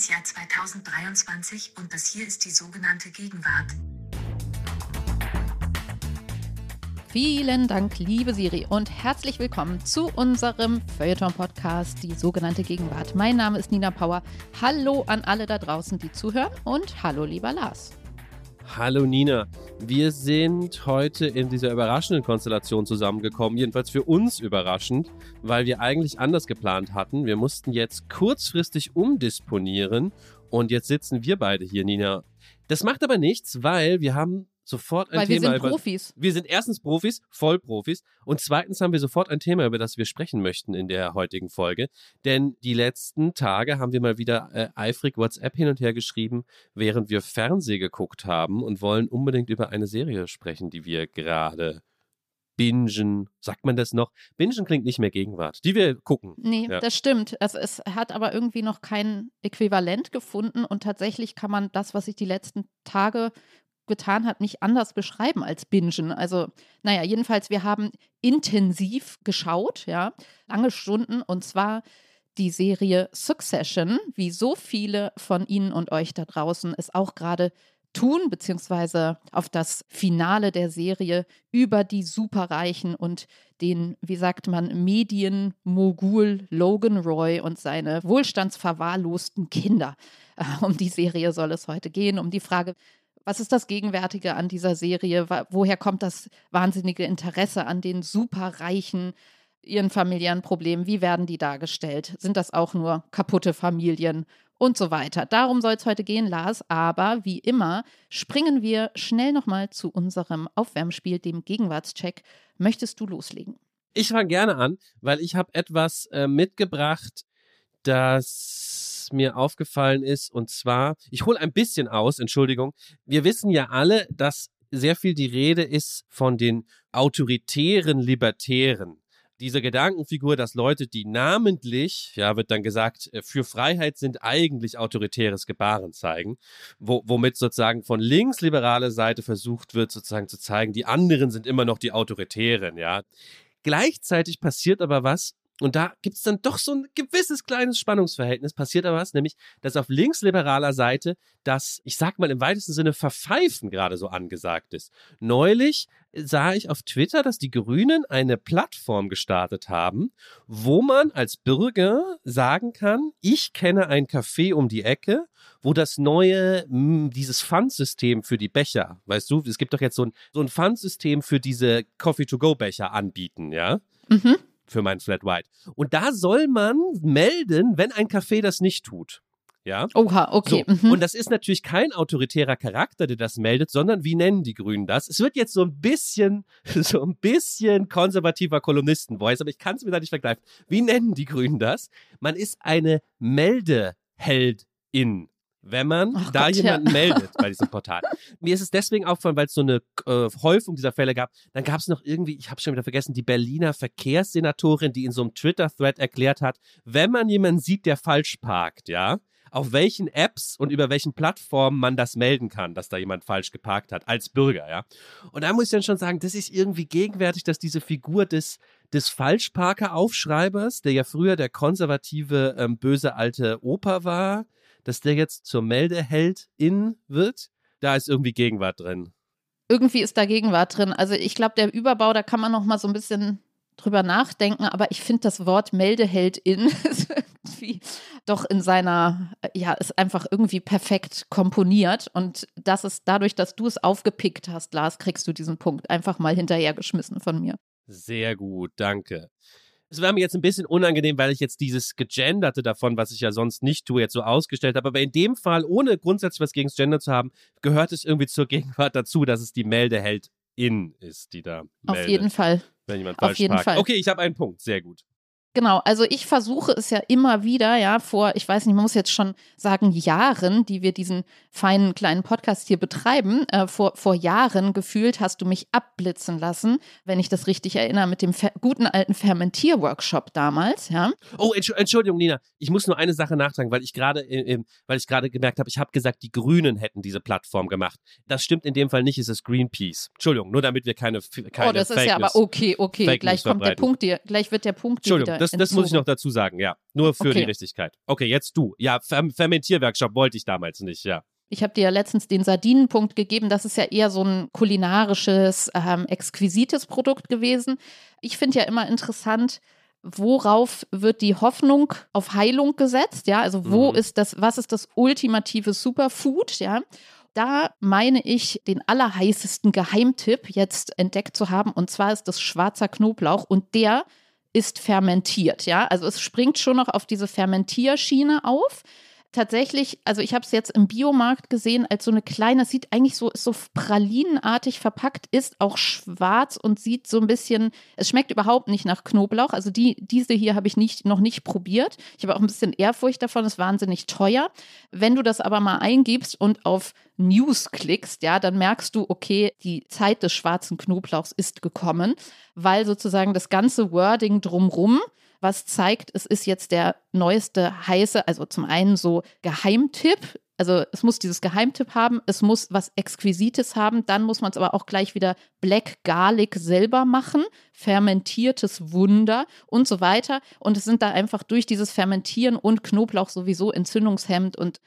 das Jahr 2023 und das hier ist die sogenannte Gegenwart. Vielen Dank, liebe Siri, und herzlich willkommen zu unserem Feuilleton-Podcast, die sogenannte Gegenwart. Mein Name ist Nina Power. Hallo an alle da draußen, die zuhören, und hallo, lieber Lars. Hallo Nina, wir sind heute in dieser überraschenden Konstellation zusammengekommen, jedenfalls für uns überraschend, weil wir eigentlich anders geplant hatten. Wir mussten jetzt kurzfristig umdisponieren und jetzt sitzen wir beide hier, Nina. Das macht aber nichts, weil wir haben sofort ein Weil Thema wir sind über. Profis. Wir sind erstens Profis, Vollprofis. Und zweitens haben wir sofort ein Thema, über das wir sprechen möchten in der heutigen Folge. Denn die letzten Tage haben wir mal wieder äh, eifrig WhatsApp hin und her geschrieben, während wir Fernseh geguckt haben und wollen unbedingt über eine Serie sprechen, die wir gerade bingen. Sagt man das noch? Bingen klingt nicht mehr Gegenwart. Die wir gucken. Nee, Ja. das stimmt. Also es hat aber irgendwie noch kein Äquivalent gefunden und tatsächlich kann man das, was sich die letzten Tage getan hat, nicht anders beschreiben als bingen. Also, naja, jedenfalls, wir haben intensiv geschaut, ja, lange Stunden und zwar die Serie Succession, wie so viele von Ihnen und euch da draußen es auch gerade tun, beziehungsweise auf das Finale der Serie über die Superreichen und den, wie sagt man, Medienmogul Logan Roy und seine wohlstandsverwahrlosten Kinder. Äh, Um die Serie soll es heute gehen, um die Frage, was ist das Gegenwärtige an dieser Serie? Woher kommt das wahnsinnige Interesse an den Superreichen, ihren familiären Problemen? Wie werden die dargestellt? Sind das auch nur kaputte Familien? Und so weiter. Darum soll es heute gehen, Lars. Aber wie immer springen wir schnell nochmal zu unserem Aufwärmspiel, dem Gegenwartscheck. Möchtest du loslegen? Ich fange gerne an, weil ich habe etwas äh, mitgebracht, das mir aufgefallen ist. Und zwar, ich hole ein bisschen aus, Entschuldigung. Wir wissen ja alle, dass sehr viel die Rede ist von den autoritären Libertären. Diese Gedankenfigur, dass Leute, die namentlich, ja, wird dann gesagt, äh, für Freiheit sind, eigentlich autoritäres Gebaren zeigen, wo, womit sozusagen von linksliberale Seite versucht wird, sozusagen zu zeigen, die anderen sind immer noch die Autoritären, ja. Gleichzeitig passiert aber was, und da gibt es dann doch so ein gewisses kleines Spannungsverhältnis, passiert aber was, nämlich, dass auf linksliberaler Seite das, ich sag mal im weitesten Sinne, Verpfeifen gerade so angesagt ist. Neulich sah ich auf Twitter, dass die Grünen eine Plattform gestartet haben, wo man als Bürger sagen kann, ich kenne ein Café um die Ecke, wo das neue, dieses Pfandsystem für die Becher, weißt du, es gibt doch jetzt so ein, so ein Pfandsystem für diese Coffee-to-go-Becher anbieten, ja? Mhm. Für mein Flat White. Und da soll man melden, wenn ein Café das nicht tut. Ja. Oha, okay. So, mhm. und das ist natürlich kein autoritärer Charakter, der das meldet, sondern wie nennen die Grünen das? Es wird jetzt so ein bisschen, so ein bisschen konservativer Kolumnisten-Voice, aber ich kann es mir da nicht vergleichen. Wie nennen die Grünen das? Man ist eine Meldeheldin. Wenn man Ach da Gott, jemanden ja. meldet bei diesem Portal. Mir ist es deswegen aufgefallen, weil es so eine äh, Häufung dieser Fälle gab. Dann gab es noch irgendwie, ich habe schon wieder vergessen, die Berliner Verkehrssenatorin, die in so einem Twitter-Thread erklärt hat, wenn man jemanden sieht, der falsch parkt, ja, auf welchen Apps und über welchen Plattformen man das melden kann, dass da jemand falsch geparkt hat, als Bürger, ja. Und da muss ich dann schon sagen, das ist irgendwie gegenwärtig, dass diese Figur des, des Falschparker-Aufschreibers, der ja früher der konservative, ähm, böse alte Opa war, dass der jetzt zur Meldeheldin wird. Da ist irgendwie Gegenwart drin. irgendwie ist da Gegenwart drin. Also ich glaube, der Überbau, da kann man noch mal so ein bisschen drüber nachdenken, aber ich finde das Wort Meldeheldin ist irgendwie doch in seiner, ja, ist einfach irgendwie perfekt komponiert und das ist dadurch, dass du es aufgepickt hast, Lars, kriegst du diesen Punkt einfach mal hinterhergeschmissen von mir. Sehr gut, danke. Es war mir jetzt ein bisschen unangenehm, weil ich jetzt dieses Gegenderte davon, was ich ja sonst nicht tue, jetzt so ausgestellt habe. Aber in dem Fall, ohne grundsätzlich was gegen das Gender zu haben, gehört es irgendwie zur Gegenwart dazu, dass es die Meldeheldin ist, die da Auf meldet, jeden Fall. wenn jemand auf falsch jeden parkt. Fall. Okay, ich habe einen Punkt. Sehr gut. Genau, also ich versuche es ja immer wieder, ja, vor, ich weiß nicht, man muss jetzt schon sagen, Jahren, die wir diesen feinen kleinen Podcast hier betreiben, äh, vor, vor Jahren gefühlt hast du mich abblitzen lassen, wenn ich das richtig erinnere, mit dem guten alten Fermentierworkshop damals, ja. Oh, Entsch- Entschuldigung, Nina. Ich muss nur eine Sache nachtragen, weil ich gerade, äh, äh, weil ich gerade gemerkt habe, ich habe gesagt, die Grünen hätten diese Plattform gemacht. Das stimmt in dem Fall nicht. Es ist Greenpeace. Entschuldigung, nur damit wir keine, keine oh, das ist Fake ja aber okay, okay, Fake gleich kommt der. Punkt dir, gleich wird der Punkt dir wieder das, das muss ich noch dazu sagen, ja. Nur für Okay. die Richtigkeit. Okay, jetzt du. Ja, Fer Fermentierworkshop wollte ich damals nicht, ja. Ich habe dir ja letztens den Sardinenpunkt gegeben. Das ist ja eher so ein kulinarisches, ähm, exquisites Produkt gewesen. Ich finde ja immer interessant, worauf wird die Hoffnung auf Heilung gesetzt? Ja, also wo Mhm. ist das, was ist das ultimative Superfood? Ja. Da meine ich, den allerheißesten Geheimtipp jetzt entdeckt zu haben. Und zwar ist das schwarzer Knoblauch. Und der ist fermentiert. Ja, also es springt schon noch auf diese Fermentierschiene auf tatsächlich, also ich habe es jetzt im Biomarkt gesehen, als so eine kleine, sieht eigentlich so, ist so pralinenartig verpackt, ist auch schwarz und sieht so ein bisschen, es schmeckt überhaupt nicht nach Knoblauch. Also die, diese hier habe ich nicht, noch nicht probiert. Ich habe auch ein bisschen Ehrfurcht davon, ist wahnsinnig teuer. Wenn du das aber mal eingibst und auf News klickst, ja, dann merkst du, okay, die Zeit des schwarzen Knoblauchs ist gekommen, weil sozusagen das ganze Wording drumrum was zeigt, es ist jetzt der neueste heiße, also zum einen so Geheimtipp, also es muss dieses Geheimtipp haben, es muss was Exquisites haben, dann muss man es aber auch gleich wieder Black Garlic selber machen, fermentiertes Wunder und so weiter. Und es sind da einfach durch dieses Fermentieren und Knoblauch sowieso entzündungshemmend und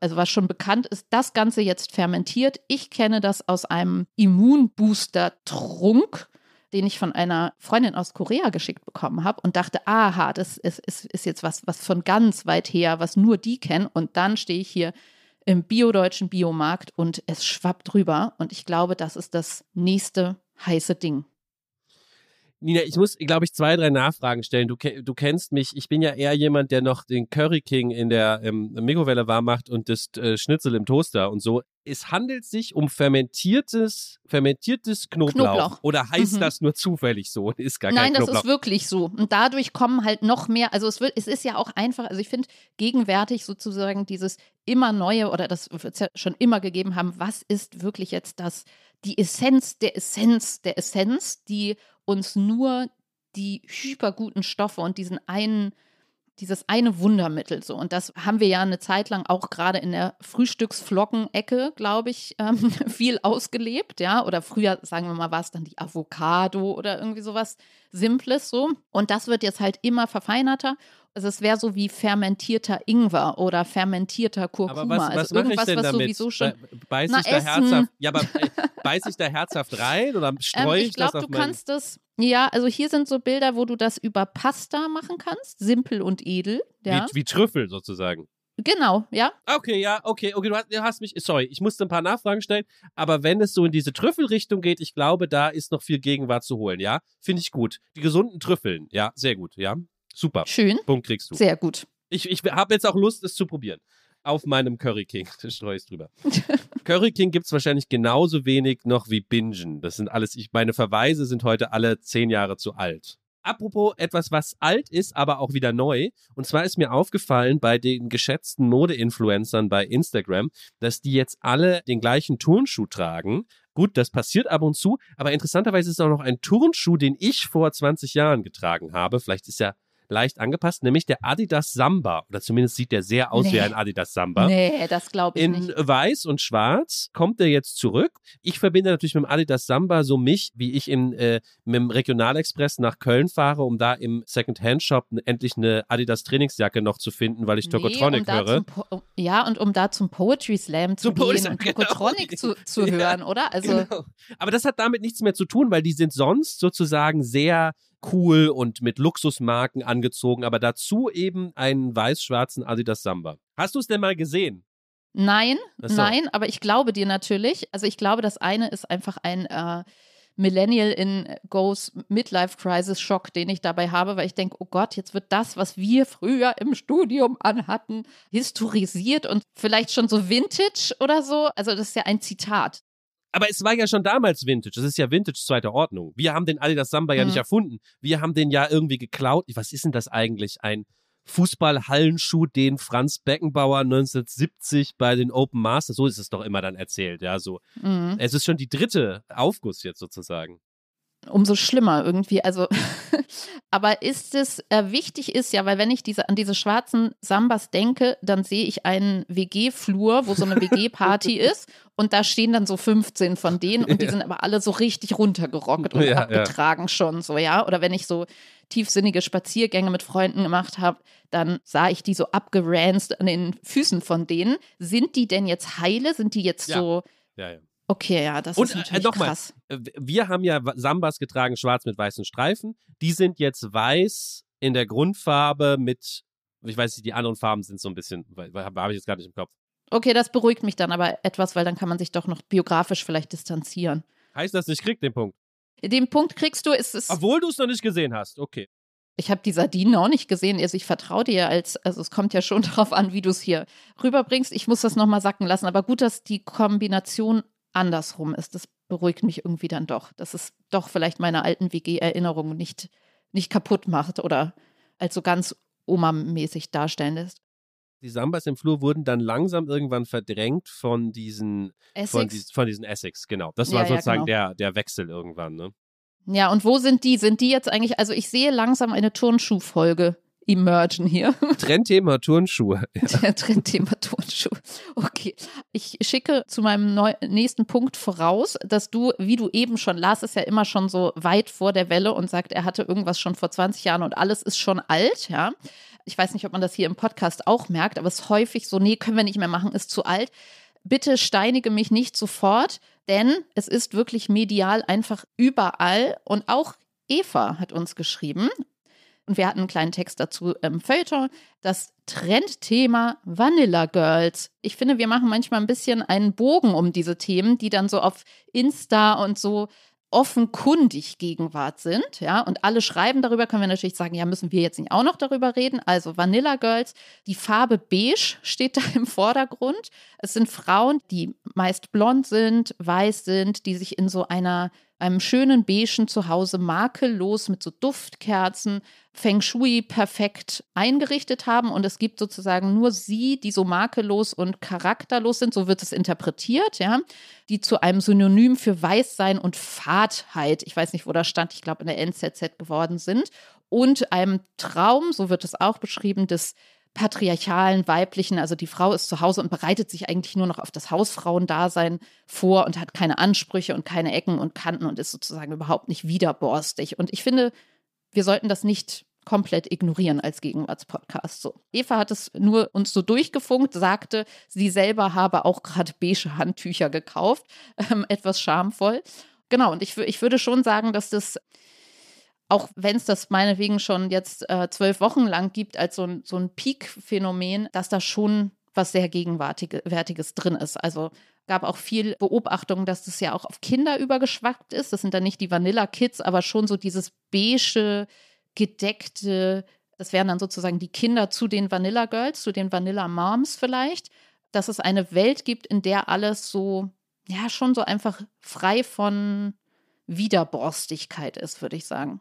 also was schon bekannt ist, das Ganze jetzt fermentiert. Ich kenne das aus einem Immunbooster-Trunk den ich von einer Freundin aus Korea geschickt bekommen habe und dachte, aha, das ist, ist, ist jetzt was, was von ganz weit her, was nur die kennen. Und dann stehe ich hier im biodeutschen Biomarkt und es schwappt drüber. Und ich glaube, das ist das nächste heiße Ding. Nina, ich muss, glaube ich, zwei, drei Nachfragen stellen. Du, du kennst mich. Ich bin ja eher jemand, der noch den Curry King in der ähm, Mikrowelle warm macht und das äh, Schnitzel im Toaster und so. Es handelt sich um fermentiertes, fermentiertes Knoblauch. Knoblauch. Oder heißt Mhm. das nur zufällig so? und Ist gar Nein, kein das Knoblauch. ist wirklich so. Und dadurch kommen halt noch mehr, also es wird, es ist ja auch einfach, also ich finde gegenwärtig sozusagen dieses immer neue, oder das wird es ja schon immer gegeben haben, was ist wirklich jetzt das, die Essenz der Essenz der Essenz, die uns nur die hyperguten Stoffe und diesen einen, dieses eine Wundermittel so. Und das haben wir ja eine Zeit lang auch gerade in der Frühstücksflockenecke, glaube ich, ähm, viel ausgelebt, ja. Oder früher, sagen wir mal, war es dann die Avocado oder irgendwie sowas Simples so. Und das wird jetzt halt immer verfeinerter. Also es wäre so wie fermentierter Ingwer oder fermentierter Kurkuma. Aber was, was also irgendwas, denn was damit? sowieso schon. Be- Beiß Na, ich da essen. herzhaft? Ja, aber äh, beiß ich da herzhaft rein oder Ähm, streue ich, ich glaube, das du auf mein... kannst das. Ja, also hier sind so Bilder, wo du das über Pasta machen kannst. Simpel und edel. Ja. Wie, wie Trüffel sozusagen. Genau, ja. Okay, ja, okay, okay, du hast, du hast mich, sorry, ich musste ein paar Nachfragen stellen, aber wenn es so in diese Trüffelrichtung geht, ich glaube, da ist noch viel Gegenwart zu holen, ja? Finde ich gut. Die gesunden Trüffeln, ja, sehr gut, ja. Super. Schön. Punkt kriegst du. Sehr gut. Ich, ich habe jetzt auch Lust, es zu probieren. Auf meinem Curry King. Da streue ich drüber. Curry King gibt es wahrscheinlich genauso wenig noch wie Bingen. Das sind alles, ich, meine Verweise sind heute alle zehn Jahre zu alt. Apropos etwas, was alt ist, aber auch wieder neu. Und zwar ist mir aufgefallen bei den geschätzten Mode-Influencern bei Instagram, dass die jetzt alle den gleichen Turnschuh tragen. Gut, das passiert ab und zu, aber interessanterweise ist auch noch ein Turnschuh, den ich vor 20 Jahren getragen habe. Vielleicht ist er leicht angepasst, nämlich der Adidas Samba. Oder zumindest sieht der sehr aus wie Nee. ein Adidas Samba. Nee, das glaube ich In nicht. weiß und schwarz kommt er jetzt zurück. Ich verbinde natürlich mit dem Adidas Samba so mich, wie ich in, äh, mit dem Regionalexpress nach Köln fahre, um da im Second-Hand-Shop endlich eine Adidas Trainingsjacke noch zu finden, weil ich Tokotronic um höre. ja, und um da zum Poetry Slam zu Zum Poetry gehen Slam, und genau. Tokotronic zu, zu Ja. hören, oder? Also, Genau. Aber das hat damit nichts mehr zu tun, weil die sind sonst sozusagen sehr cool und mit Luxusmarken angezogen, aber dazu eben einen weiß-schwarzen Adidas Samba. Hast du es denn mal gesehen? nein, so. nein, aber ich glaube dir natürlich. Also, ich glaube, das eine ist einfach ein äh, Millennial in Goes Midlife Crisis Schock, den ich dabei habe, weil ich denke, oh Gott, jetzt wird das, was wir früher im Studium anhatten, historisiert und vielleicht schon so Vintage oder so. Also, das ist ja ein Zitat. Aber es war ja schon damals Vintage. Das ist ja Vintage zweiter Ordnung. Wir haben den Adidas Samba ja Mhm. nicht erfunden. Wir haben den ja irgendwie geklaut. Was ist denn das eigentlich? Ein Fußballhallenschuh, den Franz Beckenbauer 1970 bei den Open Masters, so ist es doch immer dann erzählt, ja, so. Mhm. Es ist schon die dritte Aufguss jetzt sozusagen. Umso schlimmer irgendwie. Also, aber ist es äh, wichtig ist ja, weil wenn ich diese an diese schwarzen Sambas denke, dann sehe ich einen WG-Flur, wo so eine WG-Party ist und da stehen dann so 15 von denen und die Ja. sind aber alle so richtig runtergerockt und Ja, ja. abgetragen schon so, ja. Oder wenn ich so tiefsinnige Spaziergänge mit Freunden gemacht habe, dann sah ich die so abgeranzt an den Füßen von denen. Sind die denn jetzt heile? Sind die jetzt Ja. so. Ja, ja. Okay, ja, das Und, ist äh, natürlich noch mal, krass. Äh, Wir haben ja Sambas getragen, schwarz mit weißen Streifen. Die sind jetzt weiß in der Grundfarbe mit, ich weiß nicht, die anderen Farben sind so ein bisschen, habe ich jetzt gar nicht im Kopf. Okay, das beruhigt mich dann aber etwas, weil dann kann man sich doch noch biografisch vielleicht distanzieren. Heißt das, ich krieg den Punkt? Den Punkt kriegst du, ist es. Obwohl du es noch nicht gesehen hast. Okay. Ich habe die Sardinen auch nicht gesehen. Also ich vertraue dir als, also es kommt ja schon darauf an, wie du es hier rüberbringst. Ich muss das nochmal sacken lassen. Aber gut, dass die Kombination andersrum ist. Das beruhigt mich irgendwie dann doch. Dass es doch vielleicht meine alten WG-Erinnerungen nicht, nicht kaputt macht oder als so ganz Oma-mäßig darstellen lässt. Die Sambas im Flur wurden dann langsam irgendwann verdrängt von diesen, von, Essex. dies, von diesen Essex, genau. Das war Ja, ja, sozusagen genau. der, der Wechsel irgendwann, ne? Ja, und wo sind die? Sind die jetzt eigentlich, also ich sehe langsam eine Turnschuhfolge emergen hier. Trendthema Turnschuhe. Der Trendthema Turnschuh. Okay. Ich schicke zu meinem nächsten Punkt voraus, dass du, wie du eben schon, Lars ist ja immer schon so weit vor der Welle und sagt, er hatte irgendwas schon vor 20 Jahren und alles ist schon alt, ja. Ich weiß nicht, ob man das hier im Podcast auch merkt, aber es ist häufig so, nee, können wir nicht mehr machen, ist zu alt. Bitte steinige mich nicht sofort, denn es ist wirklich medial einfach überall und auch Eva hat uns geschrieben und wir hatten einen kleinen Text dazu im Feuilleton, das Trendthema Vanilla Girls. Ich finde, wir machen manchmal ein bisschen einen Bogen um diese Themen, die dann so auf Insta und so offenkundig Gegenwart sind, ja, und alle schreiben darüber, können wir natürlich sagen, ja, müssen wir jetzt nicht auch noch darüber reden. Also Vanilla Girls, die Farbe beige steht da im Vordergrund. Es sind Frauen, die meist blond sind, weiß sind, die sich in so einer einem schönen beigen Zuhause makellos mit so Duftkerzen, Feng Shui perfekt eingerichtet haben. Und es gibt sozusagen nur sie, die so makellos und charakterlos sind, so wird es interpretiert, ja, die zu einem Synonym für Weißsein und Fadheit, ich weiß nicht, wo das stand, ich glaube in der NZZ geworden sind. Und einem Traum, so wird es auch beschrieben, des patriarchalen, weiblichen, also die Frau ist zu Hause und bereitet sich eigentlich nur noch auf das Hausfrauendasein vor und hat keine Ansprüche und keine Ecken und Kanten und ist sozusagen überhaupt nicht widerborstig. Und ich finde, wir sollten das nicht komplett ignorieren als Gegenwartspodcast. So. Eva hat es nur uns so durchgefunkt, sagte, sie selber habe auch gerade beige Handtücher gekauft, ähm, etwas schamvoll. Genau, und ich, ich würde schon sagen, dass das auch wenn es das meinetwegen schon jetzt äh, zwölf Wochen lang gibt, als so ein, so ein Peak-Phänomen, dass da schon was sehr Gegenwärtiges drin ist. Also gab auch viel Beobachtung, dass das ja auch auf Kinder übergeschwappt ist. Das sind dann nicht die Vanilla-Kids, aber schon so dieses beige, gedeckte, das wären dann sozusagen die Kinder zu den Vanilla-Girls, zu den Vanilla-Moms vielleicht, dass es eine Welt gibt, in der alles so, ja, schon so einfach frei von Widerborstigkeit ist, würde ich sagen.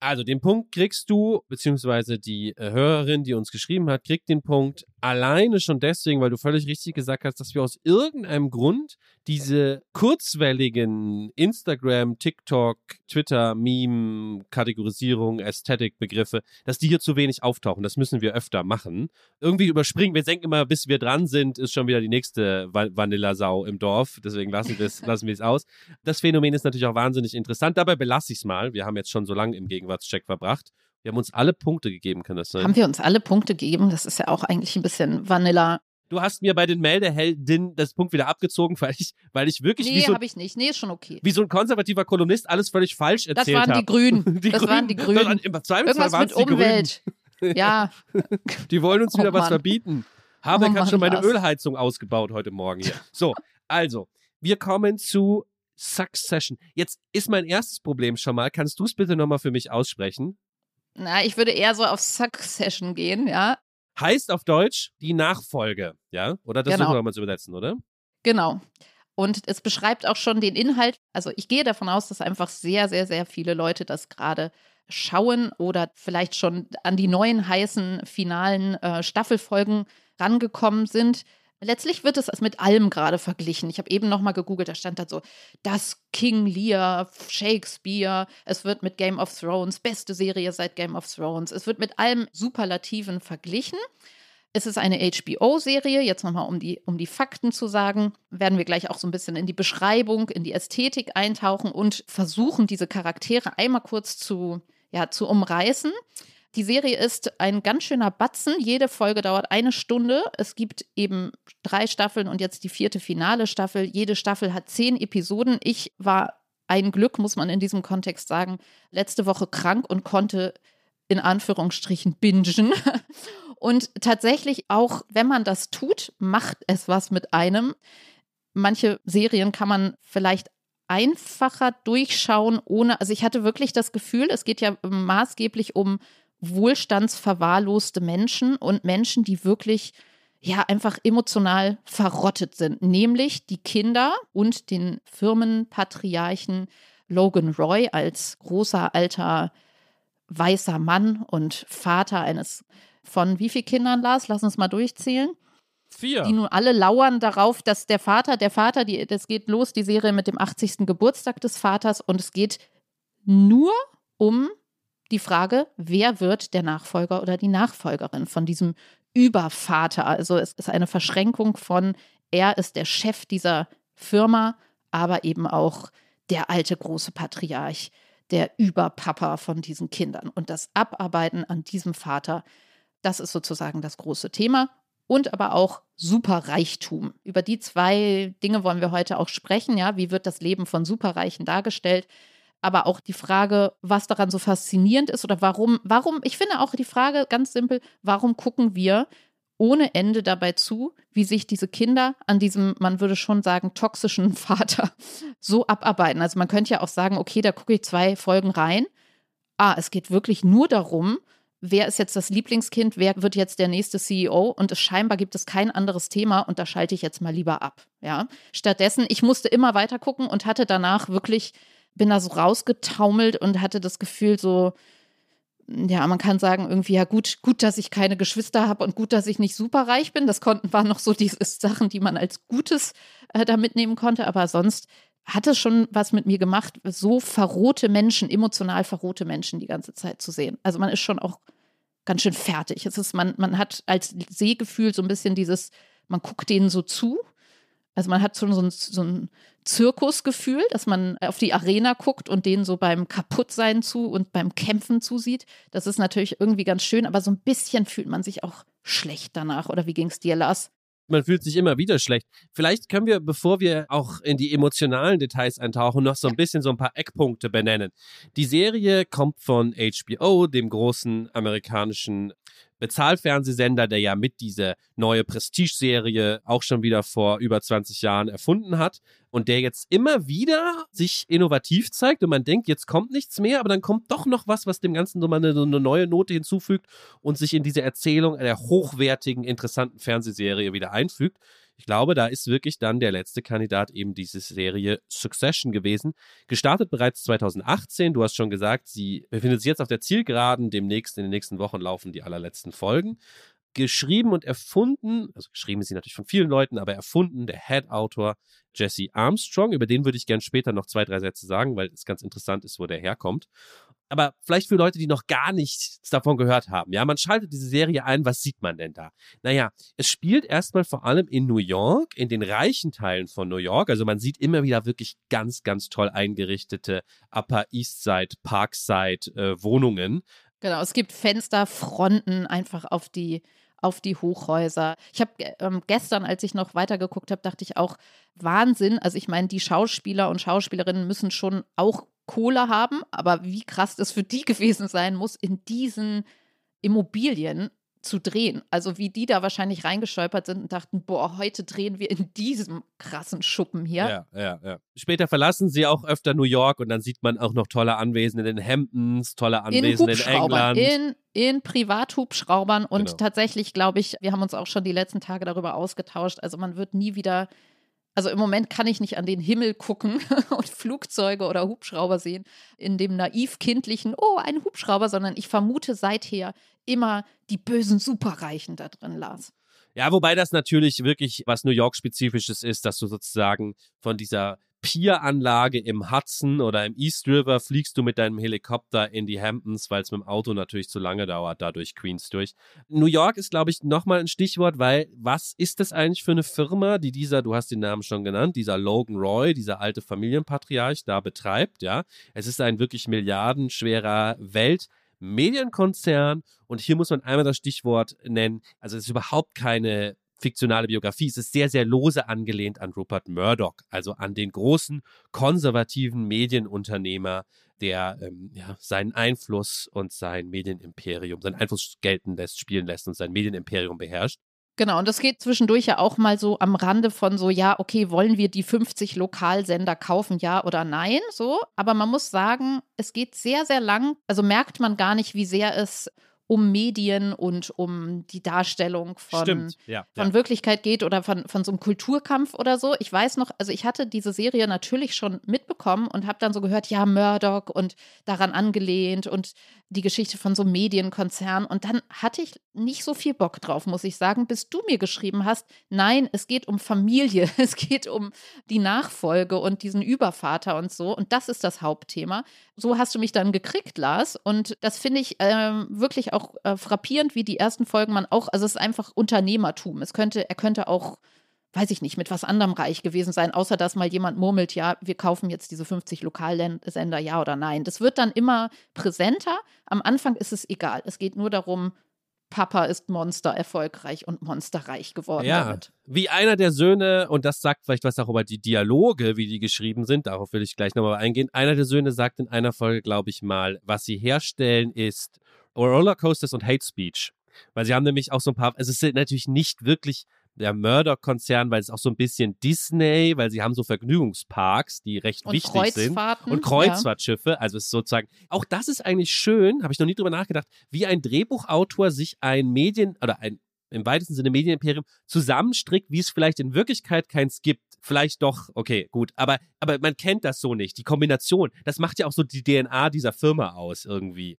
Also den Punkt kriegst du, beziehungsweise die äh, Hörerin, die uns geschrieben hat, kriegt den Punkt alleine schon deswegen, weil du völlig richtig gesagt hast, dass wir aus irgendeinem Grund diese kurzwelligen Instagram, TikTok, Twitter, Meme, Kategorisierung, Ästhetikbegriffe, dass die hier zu wenig auftauchen. Das müssen wir öfter machen. Irgendwie überspringen. Wir denken immer, bis wir dran sind, ist schon wieder die nächste Va Vanillasau im Dorf. Deswegen lassen wir es lassen wir es aus. Das Phänomen ist natürlich auch wahnsinnig interessant. Dabei belasse ich es mal. Wir haben jetzt schon so lange im Gegenwartscheck verbracht. Wir haben uns alle Punkte gegeben, kann das sein? Haben wir uns alle Punkte gegeben? Das ist ja auch eigentlich ein bisschen Vanilla. Du hast mir bei den Meldeheldinnen das Punkt wieder abgezogen, weil ich, weil ich wirklich Nee, so, habe ich nicht. Nee, ist schon okay. wie so ein konservativer Kolumnist alles völlig falsch Das erzählt waren die habe. Grünen. Das waren die Das Grünen. waren- Im Irgendwas waren mit die Umwelt. Ja, Grünen. Die wollen uns Oh wieder was Mann. verbieten. Habeck Oh hat schon meine Lars. Ölheizung ausgebaut heute Morgen hier. So, also, wir kommen zu Succession. Jetzt ist mein erstes Problem schon mal. Kannst du es bitte nochmal für mich aussprechen? Na, ich würde eher so auf Succession gehen, ja. Heißt auf Deutsch die Nachfolge, ja? Oder das Genau. versuchen wir mal zu übersetzen, oder? Genau. Und es beschreibt auch schon den Inhalt. Also ich gehe davon aus, dass einfach sehr, sehr, sehr viele Leute das gerade schauen oder vielleicht schon an die neuen heißen finalen äh, Staffelfolgen rangekommen sind. Letztlich wird es mit allem gerade verglichen. Ich habe eben noch mal gegoogelt, da stand da so, das King Lear, Shakespeare, es wird mit Game of Thrones, beste Serie seit Game of Thrones. Es wird mit allem Superlativen verglichen. Es ist eine HBO-Serie. Jetzt nochmal, um die, um die Fakten zu sagen, werden wir gleich auch so ein bisschen in die Beschreibung, in die Ästhetik eintauchen und versuchen, diese Charaktere einmal kurz zu ja, zu umreißen. Die Serie ist ein ganz schöner Batzen. Jede Folge dauert eine Stunde. Es gibt eben drei Staffeln und jetzt die vierte finale Staffel. Jede Staffel hat zehn Episoden. Ich war ein Glück, muss man in diesem Kontext sagen, letzte Woche krank und konnte in Anführungsstrichen bingen. Und tatsächlich auch, wenn man das tut, macht es was mit einem. Manche Serien kann man vielleicht einfacher durchschauen, ohne, also ich hatte wirklich das Gefühl, es geht ja maßgeblich um wohlstandsverwahrloste Menschen und Menschen, die wirklich ja einfach emotional verrottet sind, nämlich die Kinder und den Firmenpatriarchen Logan Roy als großer alter weißer Mann und Vater eines von wie vielen Kindern, Lars? Lass uns mal durchzählen. Vier. Die nun alle lauern darauf, dass der Vater, der Vater, die, das geht los, die Serie mit dem 80. Geburtstag des Vaters und es geht nur um die Frage, wer wird der Nachfolger oder die Nachfolgerin von diesem Übervater. Also es ist eine Verschränkung von, er ist der Chef dieser Firma, aber eben auch der alte große Patriarch, der Überpapa von diesen Kindern. Und das Abarbeiten an diesem Vater, das ist sozusagen das große Thema. Und aber auch Superreichtum. Über die zwei Dinge wollen wir heute auch sprechen. Ja, wie wird das Leben von Superreichen dargestellt? Aber auch die Frage, was daran so faszinierend ist oder warum, warum, ich finde auch die Frage ganz simpel, warum gucken wir ohne Ende dabei zu, wie sich diese Kinder an diesem, man würde schon sagen, toxischen Vater so abarbeiten. Also man könnte ja auch sagen, okay, da gucke ich zwei Folgen rein. Ah, es geht wirklich nur darum, wer ist jetzt das Lieblingskind, wer wird jetzt der nächste CEO und es scheinbar gibt es kein anderes Thema und da schalte ich jetzt mal lieber ab. Ja, stattdessen, ich musste immer weiter gucken und hatte danach wirklich bin da so rausgetaumelt und hatte das Gefühl, so, ja, man kann sagen, irgendwie, ja, gut, gut, dass ich keine Geschwister habe und gut, dass ich nicht super reich bin. Das konnten, waren noch so diese Sachen, die man als Gutes äh, da mitnehmen konnte. Aber sonst hat es schon was mit mir gemacht, so verrohte Menschen, emotional verrohte Menschen die ganze Zeit zu sehen. Also man ist schon auch ganz schön fertig. Es ist, man, man hat als Sehgefühl so ein bisschen dieses, man guckt denen so zu also man hat schon so ein, so ein Zirkusgefühl, dass man auf die Arena guckt und denen so beim Kaputtsein zu und beim Kämpfen zusieht. Das ist natürlich irgendwie ganz schön, aber so ein bisschen fühlt man sich auch schlecht danach. Oder wie ging es dir, Lars? man fühlt sich immer wieder schlecht. Vielleicht können wir, bevor wir auch in die emotionalen Details eintauchen, noch so ein bisschen so ein paar Eckpunkte benennen. Die Serie kommt von HBO, dem großen amerikanischen Bezahlfernsehsender, der ja mit dieser neue Prestige-Serie auch schon wieder vor über 20 Jahren erfunden hat und der jetzt immer wieder sich innovativ zeigt und man denkt, jetzt kommt nichts mehr, aber dann kommt doch noch was, was dem Ganzen so mal eine, eine neue Note hinzufügt und sich in diese Erzählung einer hochwertigen, interessanten Fernsehserie wieder einfügt. Ich glaube, da ist wirklich dann der letzte Kandidat eben diese Serie Succession gewesen. Gestartet bereits 2018. Du hast schon gesagt, sie befindet sich jetzt auf der Zielgeraden. Demnächst in den nächsten Wochen laufen die allerletzten Folgen. Geschrieben und erfunden, also geschrieben ist sie natürlich von vielen Leuten, aber erfunden der Head-Autor Jesse Armstrong. Über den würde ich gern später noch zwei, drei Sätze sagen, weil es ganz interessant ist, wo der herkommt aber vielleicht für Leute, die noch gar nichts davon gehört haben. Ja, man schaltet diese Serie ein, was sieht man denn da? Naja, es spielt erstmal vor allem in New York, in den reichen Teilen von New York. Also man sieht immer wieder wirklich ganz, ganz toll eingerichtete Upper East Side, Parkside äh, Wohnungen. Genau, es gibt Fensterfronten einfach auf die auf die Hochhäuser. Ich habe ähm, gestern, als ich noch weitergeguckt habe, dachte ich auch, Wahnsinn. Also ich meine, die Schauspieler und Schauspielerinnen müssen schon auch Kohle haben, aber wie krass das für die gewesen sein muss, in diesen Immobilien zu drehen. Also wie die da wahrscheinlich reingestolpert sind und dachten, boah, heute drehen wir in diesem krassen Schuppen hier. Ja, ja, ja. Später verlassen sie auch öfter New York und dann sieht man auch noch tolle Anwesen in den Hamptons, tolle Anwesen in, in England. In, in Privathubschraubern und genau. tatsächlich, glaube ich, wir haben uns auch schon die letzten Tage darüber ausgetauscht. Also man wird nie wieder also im Moment kann ich nicht an den Himmel gucken und Flugzeuge oder Hubschrauber sehen in dem naiv kindlichen, oh, ein Hubschrauber, sondern ich vermute seither immer die bösen Superreichen da drin, Lars. Ja, wobei das natürlich wirklich was New York-spezifisches ist, dass du sozusagen von dieser Pieranlage im Hudson oder im East River fliegst du mit deinem Helikopter in die Hamptons, weil es mit dem Auto natürlich zu lange dauert, da durch Queens durch. New York ist, glaube ich, nochmal ein Stichwort, weil was ist das eigentlich für eine Firma, die dieser, du hast den Namen schon genannt, dieser Logan Roy, dieser alte Familienpatriarch da betreibt, ja? Es ist ein wirklich milliardenschwerer Weltmedienkonzern und hier muss man einmal das Stichwort nennen, also es ist überhaupt keine fiktionale Biografie. Es ist sehr, sehr lose angelehnt an Rupert Murdoch, also an den großen konservativen Medienunternehmer, der ähm, ja, seinen Einfluss und sein Medienimperium, seinen Einfluss gelten lässt, spielen lässt und sein Medienimperium beherrscht. Genau, und das geht zwischendurch ja auch mal so am Rande von so, ja, okay, wollen wir die 50 Lokalsender kaufen, ja oder nein, so. Aber man muss sagen, es geht sehr, sehr lang, also merkt man gar nicht, wie sehr es um Medien und um die Darstellung von, ja, von ja. Wirklichkeit geht oder von, von so einem Kulturkampf oder so. Ich weiß noch, also ich hatte diese Serie natürlich schon mitbekommen und habe dann so gehört, ja, Murdoch und daran angelehnt und die Geschichte von so einem Medienkonzern. Und dann hatte ich nicht so viel Bock drauf, muss ich sagen, bis du mir geschrieben hast, nein, es geht um Familie, es geht um die Nachfolge und diesen Übervater und so. Und das ist das Hauptthema. So hast du mich dann gekriegt, Lars. Und das finde ich ähm, wirklich auch äh, frappierend, wie die ersten Folgen man auch, also es ist einfach Unternehmertum. Es könnte, er könnte auch weiß ich nicht, mit was anderem reich gewesen sein, außer dass mal jemand murmelt, ja, wir kaufen jetzt diese 50 Lokalsender, ja oder nein. Das wird dann immer präsenter. Am Anfang ist es egal. Es geht nur darum, Papa ist Monster erfolgreich und monsterreich geworden. Ja, damit. wie einer der Söhne, und das sagt vielleicht was auch über die Dialoge, wie die geschrieben sind, darauf will ich gleich nochmal eingehen. Einer der Söhne sagt in einer Folge, glaube ich mal, was sie herstellen ist Rollercoasters und Hate Speech. Weil sie haben nämlich auch so ein paar, also es ist natürlich nicht wirklich der Murdoch-Konzern, weil es auch so ein bisschen Disney, weil sie haben so Vergnügungsparks, die recht Und wichtig sind. Kreuzfahrten, Und Kreuzfahrtschiffe. Also es ist sozusagen, auch das ist eigentlich schön, habe ich noch nie drüber nachgedacht, wie ein Drehbuchautor sich ein Medien- oder ein im weitesten Sinne Medienimperium zusammenstrickt, wie es vielleicht in Wirklichkeit keins gibt. Vielleicht doch, okay, gut. Aber, aber man kennt das so nicht. Die Kombination, das macht ja auch so die DNA dieser Firma aus irgendwie.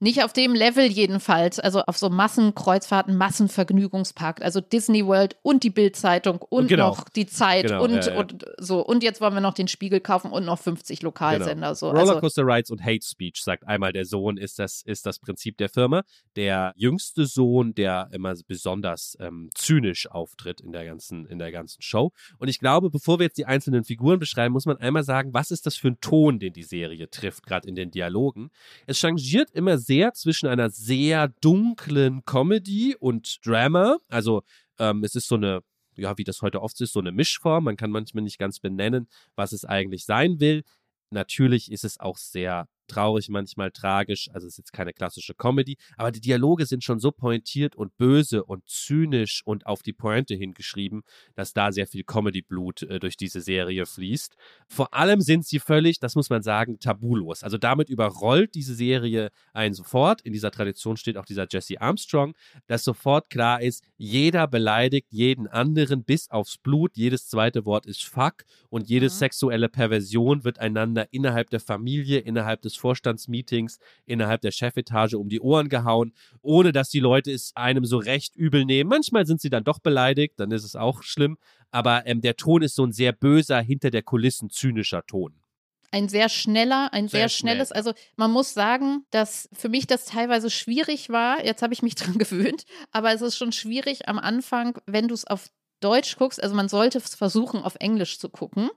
Nicht auf dem Level jedenfalls, also auf so Massenkreuzfahrten, Massenvergnügungspark, also Disney World und die Bildzeitung und Genau. noch die Zeit Genau, und, ja, ja. und so. Und jetzt wollen wir noch den Spiegel kaufen und noch 50 Lokalsender. So. Also, Rollercoaster Rides und Hate Speech, sagt einmal der Sohn, ist das, ist das Prinzip der Firma. Der jüngste Sohn, der immer besonders ähm, zynisch auftritt in der, ganzen, in der ganzen Show. Und ich glaube, bevor wir jetzt die einzelnen Figuren beschreiben, muss man einmal sagen, was ist das für ein Ton, den die Serie trifft, gerade in den Dialogen. Es changiert immer sehr zwischen einer sehr dunklen Comedy und Drama. Also ähm, es ist so eine ja, wie das heute oft ist, so eine Mischform. Man kann manchmal nicht ganz benennen, was es eigentlich sein will. Natürlich ist es auch sehr traurig, manchmal tragisch. Also es ist jetzt keine klassische Comedy, aber die Dialoge sind schon so pointiert und böse und zynisch und auf die Pointe hingeschrieben, dass da sehr viel Comedy-Blut äh, durch diese Serie fließt. Vor allem sind sie völlig, das muss man sagen, tabulos. Also damit überrollt diese Serie einen sofort. In dieser Tradition steht auch dieser Jesse Armstrong, dass sofort klar ist, jeder beleidigt jeden anderen bis aufs Blut. Jedes zweite Wort ist Fuck und jede Mhm. sexuelle Perversion wird einander innerhalb der Familie, innerhalb des Vorstandsmeetings, innerhalb der Chefetage um die Ohren gehauen, ohne dass die Leute es einem so recht übel nehmen. Manchmal sind sie dann doch beleidigt, dann ist es auch schlimm. Aber ähm, der Ton ist so ein sehr böser, hinter der Kulissen zynischer Ton. ein sehr schneller, ein sehr, Sehr schnell, schnelles. ja. Also man muss sagen, dass für mich das teilweise schwierig war. Jetzt habe ich mich dran gewöhnt, aber es ist schon schwierig am Anfang, wenn du es auf Deutsch guckst. Also man sollte es versuchen, auf Englisch zu gucken.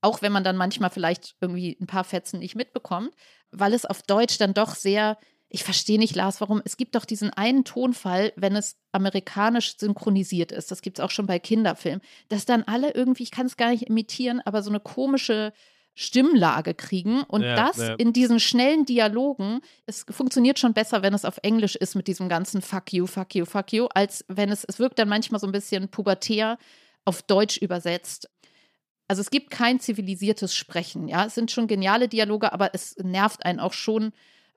Auch wenn man dann manchmal vielleicht irgendwie ein paar Fetzen nicht mitbekommt, weil es auf Deutsch dann doch sehr, ich verstehe nicht, Lars, warum, es gibt doch diesen einen Tonfall, wenn es amerikanisch synchronisiert ist, das gibt es auch schon bei Kinderfilmen, dass dann alle irgendwie, ich kann es gar nicht imitieren, aber so eine komische Stimmlage kriegen und Ja, das ja. in diesen schnellen Dialogen, es funktioniert schon besser, wenn es auf Englisch ist mit diesem ganzen Fuck you, fuck you, fuck you, als wenn es, es wirkt dann manchmal so ein bisschen pubertär auf Deutsch übersetzt. Also es gibt kein zivilisiertes Sprechen, ja. Es sind schon geniale Dialoge, aber es nervt einen auch schon,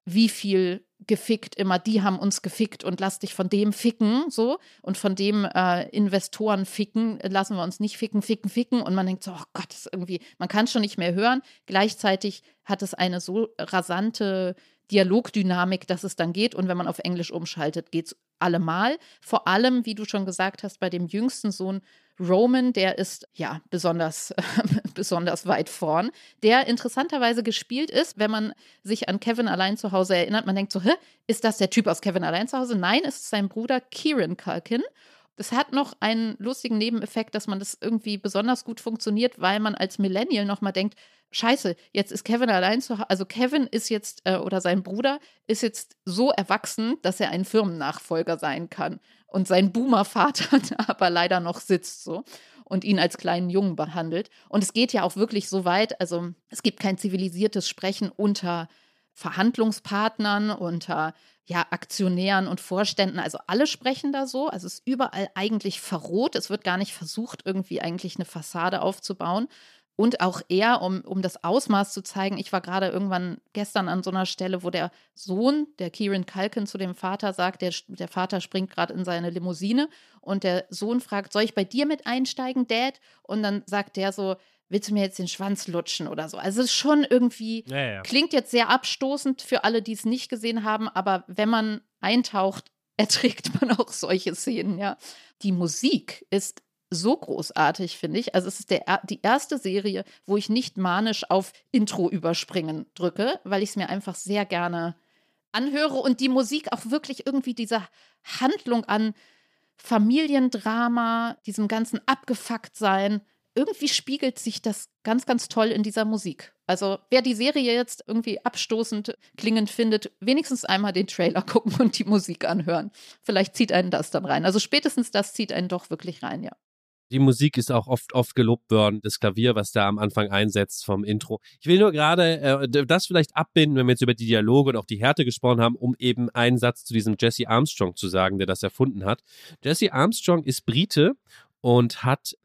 wie viel gefickt immer, die haben uns gefickt und lass dich von dem ficken, so. Und von dem äh, Investoren ficken, lassen wir uns nicht ficken, ficken, ficken. Und man denkt so, oh Gott, ist irgendwie, man kann es schon nicht mehr hören. Gleichzeitig hat es eine so rasante Dialogdynamik, dass es dann geht. Und wenn man auf Englisch umschaltet, geht es allemal. Vor allem, wie du schon gesagt hast, bei dem jüngsten Sohn Roman, der ist ja besonders, besonders weit vorn, der interessanterweise gespielt ist, wenn man sich an Kevin allein zu Hause erinnert. Man denkt so, hä, ist das der Typ aus Kevin allein zu Hause? Nein, es ist sein Bruder Kieran Culkin. Das hat noch einen lustigen Nebeneffekt, dass man das irgendwie besonders gut funktioniert, weil man als Millennial nochmal denkt, Scheiße, jetzt ist Kevin allein zu Hause. Also Kevin ist jetzt, äh, oder sein Bruder ist jetzt so erwachsen, dass er ein Firmennachfolger sein kann. Und sein Boomer-Vater aber leider noch sitzt so und ihn als kleinen Jungen behandelt. Und es geht ja auch wirklich so weit, also es gibt kein zivilisiertes Sprechen unter Verhandlungspartnern, unter ja, Aktionären und Vorständen, also alle sprechen da so. Also es ist überall eigentlich verroht. Es wird gar nicht versucht, irgendwie eigentlich eine Fassade aufzubauen. Und auch er, um, um das Ausmaß zu zeigen, ich war gerade irgendwann gestern an so einer Stelle, wo der Sohn, der Kieran Culkin, zu dem Vater sagt, der, der Vater springt gerade in seine Limousine und der Sohn fragt, soll ich bei dir mit einsteigen, Dad? Und dann sagt der so, willst du mir jetzt den Schwanz lutschen oder so? Also es ist schon irgendwie, ja, ja. klingt jetzt sehr abstoßend für alle, die es nicht gesehen haben, aber wenn man eintaucht, erträgt man auch solche Szenen, ja. Die Musik ist so großartig, finde ich. Also es ist der, die erste Serie, wo ich nicht manisch auf Intro überspringen drücke, weil ich es mir einfach sehr gerne anhöre und die Musik auch wirklich irgendwie dieser Handlung an Familiendrama, diesem ganzen Abgefucktsein, irgendwie spiegelt sich das ganz, ganz toll in dieser Musik. Also wer die Serie jetzt irgendwie abstoßend klingend findet, wenigstens einmal den Trailer gucken und die Musik anhören. Vielleicht zieht einen das dann rein. Also spätestens das zieht einen doch wirklich rein, ja. Die Musik ist auch oft, oft gelobt worden, das Klavier, was da am Anfang einsetzt vom Intro. Ich will nur gerade äh, das vielleicht abbinden, wenn wir jetzt über die Dialoge und auch die Härte gesprochen haben, um eben einen Satz zu diesem Jesse Armstrong zu sagen, der das erfunden hat. Jesse Armstrong ist Brite und hat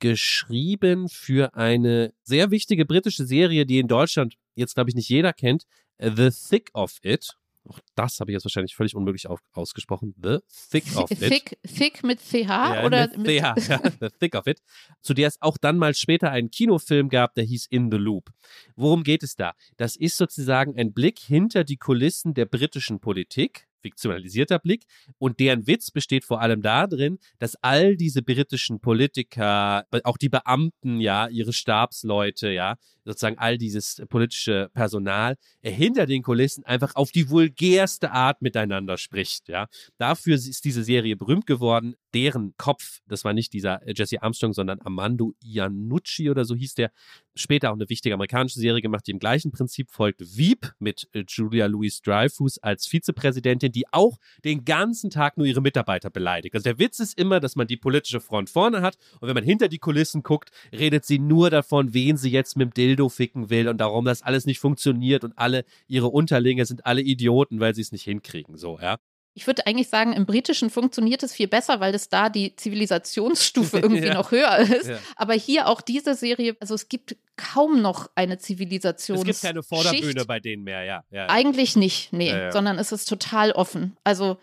geschrieben für eine sehr wichtige britische Serie, die in Deutschland jetzt, glaube ich, nicht jeder kennt, The Thick of It. Auch das habe ich jetzt wahrscheinlich völlig unmöglich auf, ausgesprochen. The Thick of It. Thick, thick mit CH ja, oder mit, mit CH, ja, The Thick of It. Zu der es auch dann mal später einen Kinofilm gab, der hieß In the Loop. Worum geht es da? Das ist sozusagen ein Blick hinter die Kulissen der britischen Politik fiktionalisierter Blick. Und deren Witz besteht vor allem darin, dass all diese britischen Politiker, auch die Beamten, ja, ihre Stabsleute, ja, sozusagen all dieses politische Personal äh, hinter den Kulissen einfach auf die vulgärste Art miteinander spricht, ja. Dafür ist diese Serie berühmt geworden. Deren Kopf, das war nicht dieser Jesse Armstrong, sondern Armando Iannucci oder so hieß der, später auch eine wichtige amerikanische Serie gemacht, die im gleichen Prinzip folgt. Veep mit äh, Julia Louis Dreyfus als Vizepräsidentin, die auch den ganzen Tag nur ihre Mitarbeiter beleidigt. Also der Witz ist immer, dass man die politische Front vorne hat und wenn man hinter die Kulissen guckt, redet sie nur davon, wen sie jetzt mit dem Dildo ficken will und darum, dass alles nicht funktioniert und alle ihre Unterlinge sind alle Idioten, weil sie es nicht hinkriegen, so, ja. Ich würde eigentlich sagen, im Britischen funktioniert es viel besser, weil es da die Zivilisationsstufe irgendwie ja. noch höher ist. Ja. Aber hier auch diese Serie, also es gibt kaum noch eine Zivilisation. Es gibt keine Vorderbühne bei denen mehr, ja. ja eigentlich nicht, nee, sondern es ist total offen. Also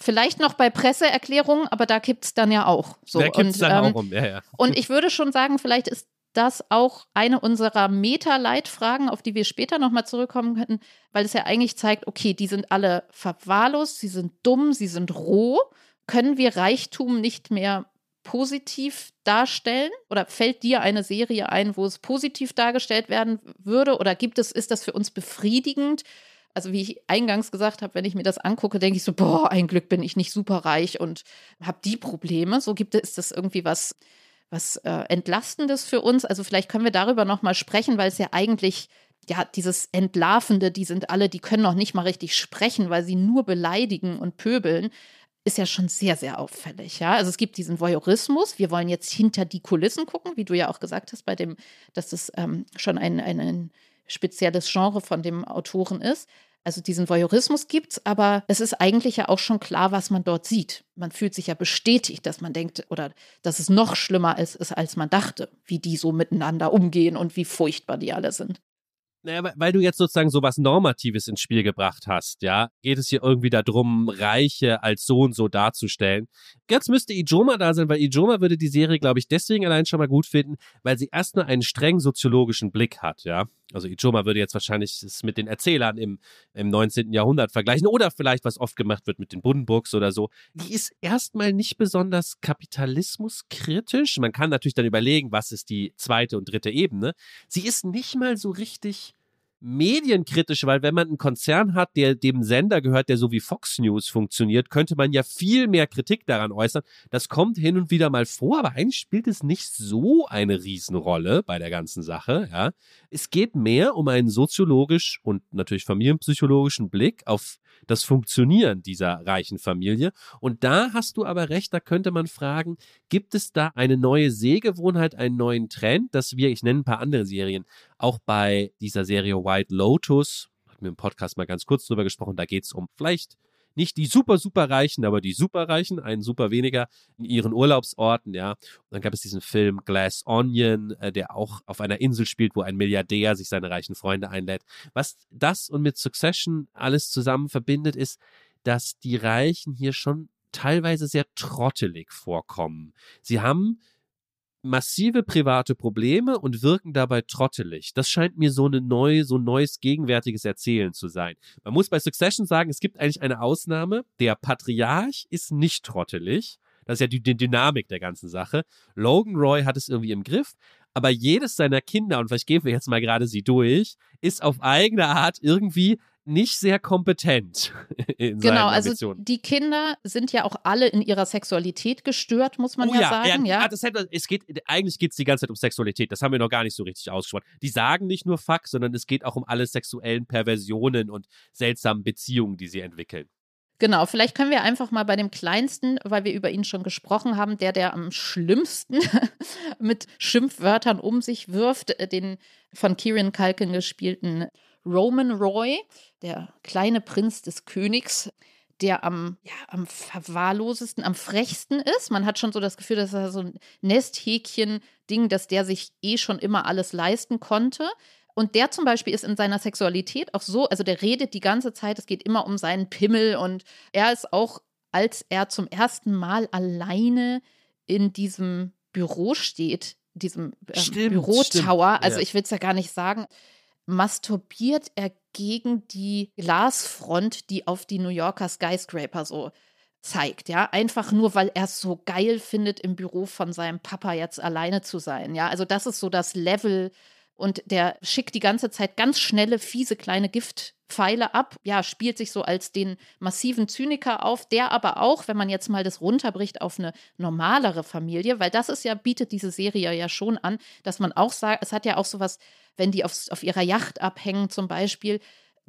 Vielleicht noch bei Presseerklärungen, aber da gibt es dann ja auch. So. Da gibt es dann ähm, auch um, ja, ja. Und ich würde schon sagen, vielleicht ist das auch eine unserer Meta-Leitfragen, auf die wir später nochmal zurückkommen könnten, weil es ja eigentlich zeigt, okay, die sind alle verwahrlost, sie sind dumm, sie sind roh. Können wir Reichtum nicht mehr positiv darstellen? Oder fällt dir eine Serie ein, wo es positiv dargestellt werden würde? Oder gibt es, ist das für uns befriedigend? Also wie ich eingangs gesagt habe, wenn ich mir das angucke, denke ich so, boah, ein Glück bin ich nicht super reich und habe die Probleme. So gibt es, ist das irgendwie was was äh, Entlastendes für uns. Also vielleicht können wir darüber nochmal sprechen, weil es ja eigentlich, ja, dieses Entlarvende, die sind alle, die können noch nicht mal richtig sprechen, weil sie nur beleidigen und pöbeln ist ja schon sehr, sehr auffällig. Ja? Also es gibt diesen Voyeurismus. Wir wollen jetzt hinter die Kulissen gucken, wie du ja auch gesagt hast, bei dem, dass das ähm, schon ein, ein, ein spezielles Genre von dem Autoren ist. Also diesen Voyeurismus gibt es, aber es ist eigentlich ja auch schon klar, was man dort sieht. Man fühlt sich ja bestätigt, dass man denkt oder dass es noch schlimmer ist, ist als man dachte, wie die so miteinander umgehen und wie furchtbar die alle sind. Naja, weil du jetzt sozusagen so was Normatives ins Spiel gebracht hast, ja, geht es hier irgendwie darum, Reiche als so und so darzustellen. Jetzt müsste Ijoma da sein, weil Ijoma würde die Serie, glaube ich, deswegen allein schon mal gut finden, weil sie erst nur einen streng soziologischen Blick hat, ja. Also Ichoma würde jetzt wahrscheinlich es mit den Erzählern im, im 19. Jahrhundert vergleichen oder vielleicht, was oft gemacht wird mit den Buddenbrooks oder so. Die ist erstmal nicht besonders kapitalismuskritisch. Man kann natürlich dann überlegen, was ist die zweite und dritte Ebene. Sie ist nicht mal so richtig medienkritisch, weil wenn man einen Konzern hat, der dem Sender gehört, der so wie Fox News funktioniert, könnte man ja viel mehr Kritik daran äußern. Das kommt hin und wieder mal vor, aber eigentlich spielt es nicht so eine Riesenrolle bei der ganzen Sache. Ja. Es geht mehr um einen soziologisch und natürlich familienpsychologischen Blick auf das Funktionieren dieser reichen Familie. Und da hast du aber recht, da könnte man fragen, gibt es da eine neue Sehgewohnheit, einen neuen Trend, dass wir, ich nenne ein paar andere Serien, auch bei dieser Serie White Lotus, hat mir im Podcast mal ganz kurz drüber gesprochen, da geht es um vielleicht nicht die super, super Reichen, aber die Superreichen, einen super weniger in ihren Urlaubsorten, ja. Und dann gab es diesen Film Glass Onion, äh, der auch auf einer Insel spielt, wo ein Milliardär sich seine reichen Freunde einlädt. Was das und mit Succession alles zusammen verbindet, ist, dass die Reichen hier schon teilweise sehr trottelig vorkommen. Sie haben massive private Probleme und wirken dabei trottelig. Das scheint mir so eine neue, so ein neues gegenwärtiges Erzählen zu sein. Man muss bei Succession sagen, es gibt eigentlich eine Ausnahme. Der Patriarch ist nicht trottelig. Das ist ja die, die Dynamik der ganzen Sache. Logan Roy hat es irgendwie im Griff, aber jedes seiner Kinder, und vielleicht gehen wir jetzt mal gerade sie durch, ist auf eigene Art irgendwie nicht sehr kompetent. In genau, also die Kinder sind ja auch alle in ihrer Sexualität gestört, muss man oh, ja, ja, sagen. Ja, ja. Das hätte, es geht, eigentlich geht es die ganze Zeit um Sexualität. Das haben wir noch gar nicht so richtig ausgesprochen. Die sagen nicht nur Fuck, sondern es geht auch um alle sexuellen Perversionen und seltsamen Beziehungen, die sie entwickeln. Genau, vielleicht können wir einfach mal bei dem Kleinsten, weil wir über ihn schon gesprochen haben, der, der am schlimmsten mit Schimpfwörtern um sich wirft, äh, den von Kieran Culkin gespielten Roman Roy, der kleine Prinz des Königs, der am, ja, am verwahrlosesten, am frechsten ist. Man hat schon so das Gefühl, dass er so ein Nesthäkchen-Ding, dass der sich eh schon immer alles leisten konnte. Und der zum Beispiel ist in seiner Sexualität auch so, also der redet die ganze Zeit, es geht immer um seinen Pimmel und er ist auch, als er zum ersten Mal alleine in diesem Büro steht, diesem äh, Bürotower, also ja. ich will es ja gar nicht sagen, masturbiert er gegen die Glasfront, die auf die New Yorker Skyscraper so zeigt, ja, einfach nur, weil er es so geil findet, im Büro von seinem Papa jetzt alleine zu sein, ja, also das ist so das Level und der schickt die ganze Zeit ganz schnelle, fiese kleine Giftpfeile ab, ja, spielt sich so als den massiven Zyniker auf, der aber auch, wenn man jetzt mal das runterbricht auf eine normalere Familie, weil das ist ja, bietet diese Serie ja schon an, dass man auch sagt, es hat ja auch sowas, wenn die auf, auf ihrer Yacht abhängen zum Beispiel,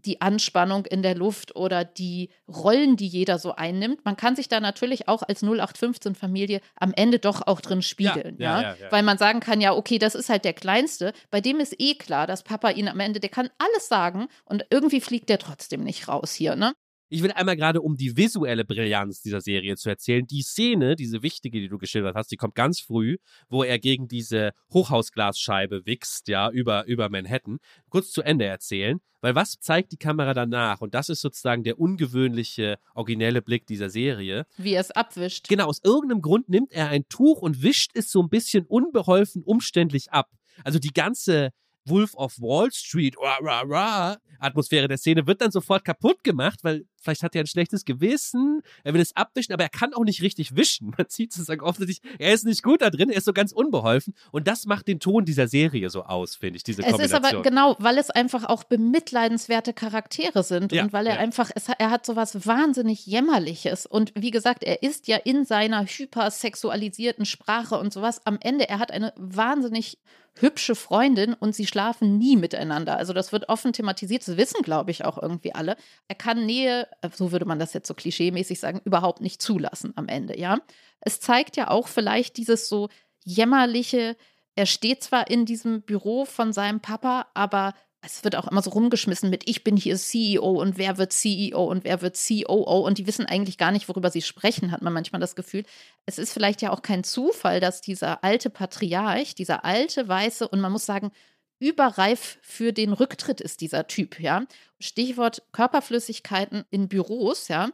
die Anspannung in der Luft oder die Rollen, die jeder so einnimmt. Man kann sich da natürlich auch als 0815-Familie am Ende doch auch drin spiegeln, ja, ja, ja, Weil man sagen kann, ja, okay, das ist halt der Kleinste, bei dem ist eh klar, dass Papa ihn am Ende, der kann alles sagen und irgendwie fliegt der trotzdem nicht raus hier, ne? Ich will einmal gerade, um die visuelle Brillanz dieser Serie zu erzählen, die Szene, diese wichtige, die du geschildert hast, die kommt ganz früh, wo er gegen diese Hochhausglasscheibe wächst, ja, über, über Manhattan, kurz zu Ende erzählen, weil was zeigt die Kamera danach? Und das ist sozusagen der ungewöhnliche, originelle Blick dieser Serie. Wie er es abwischt. Genau, aus irgendeinem Grund nimmt er ein Tuch und wischt es so ein bisschen unbeholfen, umständlich ab. Also die ganze, Wolf of Wall Street, rah, rah, rah, Atmosphäre der Szene wird dann sofort kaputt gemacht, weil vielleicht hat er ein schlechtes Gewissen, er will es abwischen, aber er kann auch nicht richtig wischen. Man sieht sozusagen offensichtlich, er ist nicht gut da drin, er ist so ganz unbeholfen und das macht den Ton dieser Serie so aus, finde ich, diese es Kombination. Es ist aber genau, weil es einfach auch bemitleidenswerte Charaktere sind ja, und weil er ja. einfach, es, er hat so was wahnsinnig Jämmerliches und wie gesagt, er ist ja in seiner hypersexualisierten Sprache und sowas am Ende, er hat eine wahnsinnig hübsche Freundin und sie schlafen nie miteinander. Also das wird offen thematisiert, das wissen, glaube ich, auch irgendwie alle. Er kann Nähe, so würde man das jetzt so klischeemäßig sagen, überhaupt nicht zulassen am Ende, ja. Es zeigt ja auch vielleicht dieses so jämmerliche, er steht zwar in diesem Büro von seinem Papa, aber es wird auch immer so rumgeschmissen mit, ich bin hier CEO und wer wird CEO und wer wird COO und die wissen eigentlich gar nicht, worüber sie sprechen, hat man manchmal das Gefühl. Es ist vielleicht ja auch kein Zufall, dass dieser alte Patriarch, dieser alte Weiße und man muss sagen, überreif für den Rücktritt ist dieser Typ, ja. Stichwort Körperflüssigkeiten in Büros, ja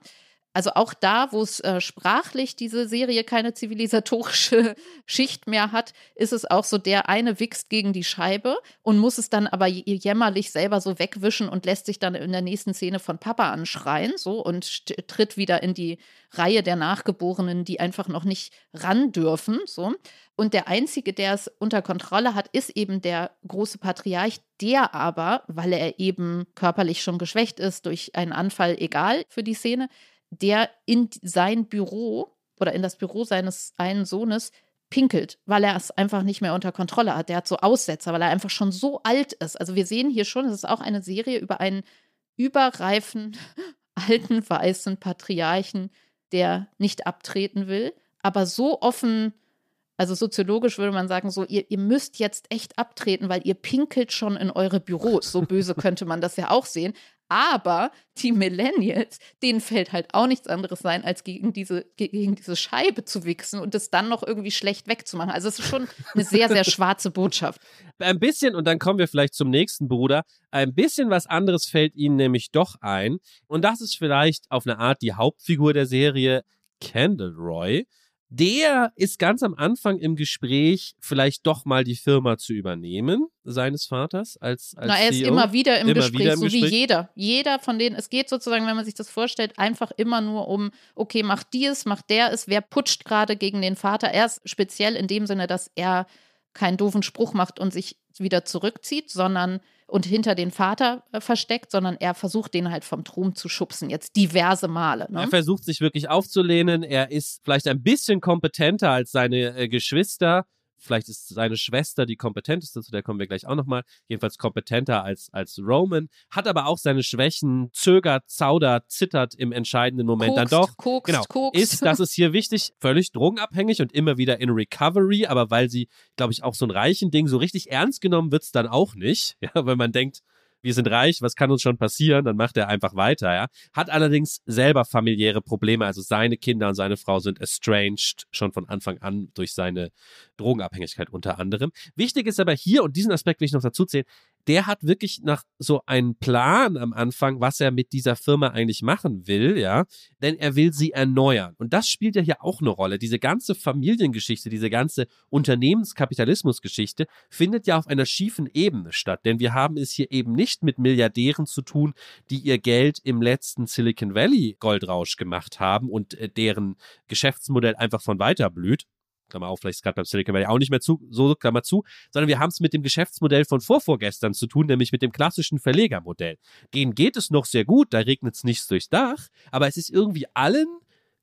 also auch da, wo es äh, sprachlich diese Serie keine zivilisatorische Schicht mehr hat, ist es auch so, der eine wächst gegen die Scheibe und muss es dann aber jämmerlich selber so wegwischen und lässt sich dann in der nächsten Szene von Papa anschreien, so und tritt wieder in die Reihe der Nachgeborenen, die einfach noch nicht ran dürfen, so. Und der einzige, der es unter Kontrolle hat, ist eben der große Patriarch, der aber, weil er eben körperlich schon geschwächt ist durch einen Anfall, egal für die Szene, der in sein Büro oder in das Büro seines einen Sohnes pinkelt, weil er es einfach nicht mehr unter Kontrolle hat. Der hat so Aussetzer, weil er einfach schon so alt ist. Also wir sehen hier schon, es ist auch eine Serie über einen überreifen, alten, weißen Patriarchen, der nicht abtreten will, aber so offen, also soziologisch würde man sagen, so, ihr, ihr müsst jetzt echt abtreten, weil ihr pinkelt schon in eure Büros. So böse könnte man das ja auch sehen. Aber die Millennials, denen fällt halt auch nichts anderes sein, als gegen diese, gegen diese Scheibe zu wichsen und es dann noch irgendwie schlecht wegzumachen. Also es ist schon eine sehr, sehr schwarze Botschaft. Ein bisschen, und dann kommen wir vielleicht zum nächsten Bruder, ein bisschen was anderes fällt ihnen nämlich doch ein. Und das ist vielleicht auf eine Art die Hauptfigur der Serie, Candle Roy der ist ganz am Anfang im Gespräch, vielleicht doch mal die Firma zu übernehmen, seines Vaters als, als Na, er ist CEO. immer wieder im Immer Gespräch, wieder im so wie Gespräch. jeder. Jeder von denen, es geht sozusagen, wenn man sich das vorstellt, einfach immer nur um, okay, macht die es, macht der es, wer putscht gerade gegen den Vater. Er ist speziell in dem Sinne, dass er keinen doofen Spruch macht und sich wieder zurückzieht, sondern und hinter den Vater äh, versteckt, sondern er versucht, den halt vom Thron zu schubsen, jetzt diverse Male. Ne? Er versucht sich wirklich aufzulehnen. Er ist vielleicht ein bisschen kompetenter als seine äh, Geschwister. Vielleicht ist seine Schwester die kompetenteste, zu der kommen wir gleich auch nochmal. Jedenfalls kompetenter als, als Roman. Hat aber auch seine Schwächen, zögert, zaudert, zittert im entscheidenden Moment Kokst, dann doch. kokst, genau. kokst. Ist, das ist hier wichtig, völlig drogenabhängig und immer wieder in Recovery, aber weil sie, glaube ich, auch so ein reichen Ding, so richtig ernst genommen wird's dann auch nicht. Ja, weil man denkt, wir sind reich, was kann uns schon passieren? Dann macht er einfach weiter, ja. Hat allerdings selber familiäre Probleme, also seine Kinder und seine Frau sind estranged schon von Anfang an durch seine Drogenabhängigkeit unter anderem. Wichtig ist aber hier, und diesen Aspekt will ich noch dazu zählen, der hat wirklich nach so einen Plan am Anfang, was er mit dieser Firma eigentlich machen will, ja, denn er will sie erneuern. Und das spielt ja hier auch eine Rolle. Diese ganze Familiengeschichte, diese ganze Unternehmenskapitalismusgeschichte findet ja auf einer schiefen Ebene statt, denn wir haben es hier eben nicht mit Milliardären zu tun, die ihr Geld im letzten Silicon Valley Goldrausch gemacht haben und äh, deren Geschäftsmodell einfach von weiter blüht. Klammer auf, vielleicht ist gerade beim Silicon Valley auch nicht mehr zu, so Klammer zu, sondern wir haben es mit dem Geschäftsmodell von vorvorgestern zu tun, nämlich mit dem klassischen Verlegermodell. Denen geht es noch sehr gut, da regnet es nichts durchs Dach, aber es ist irgendwie allen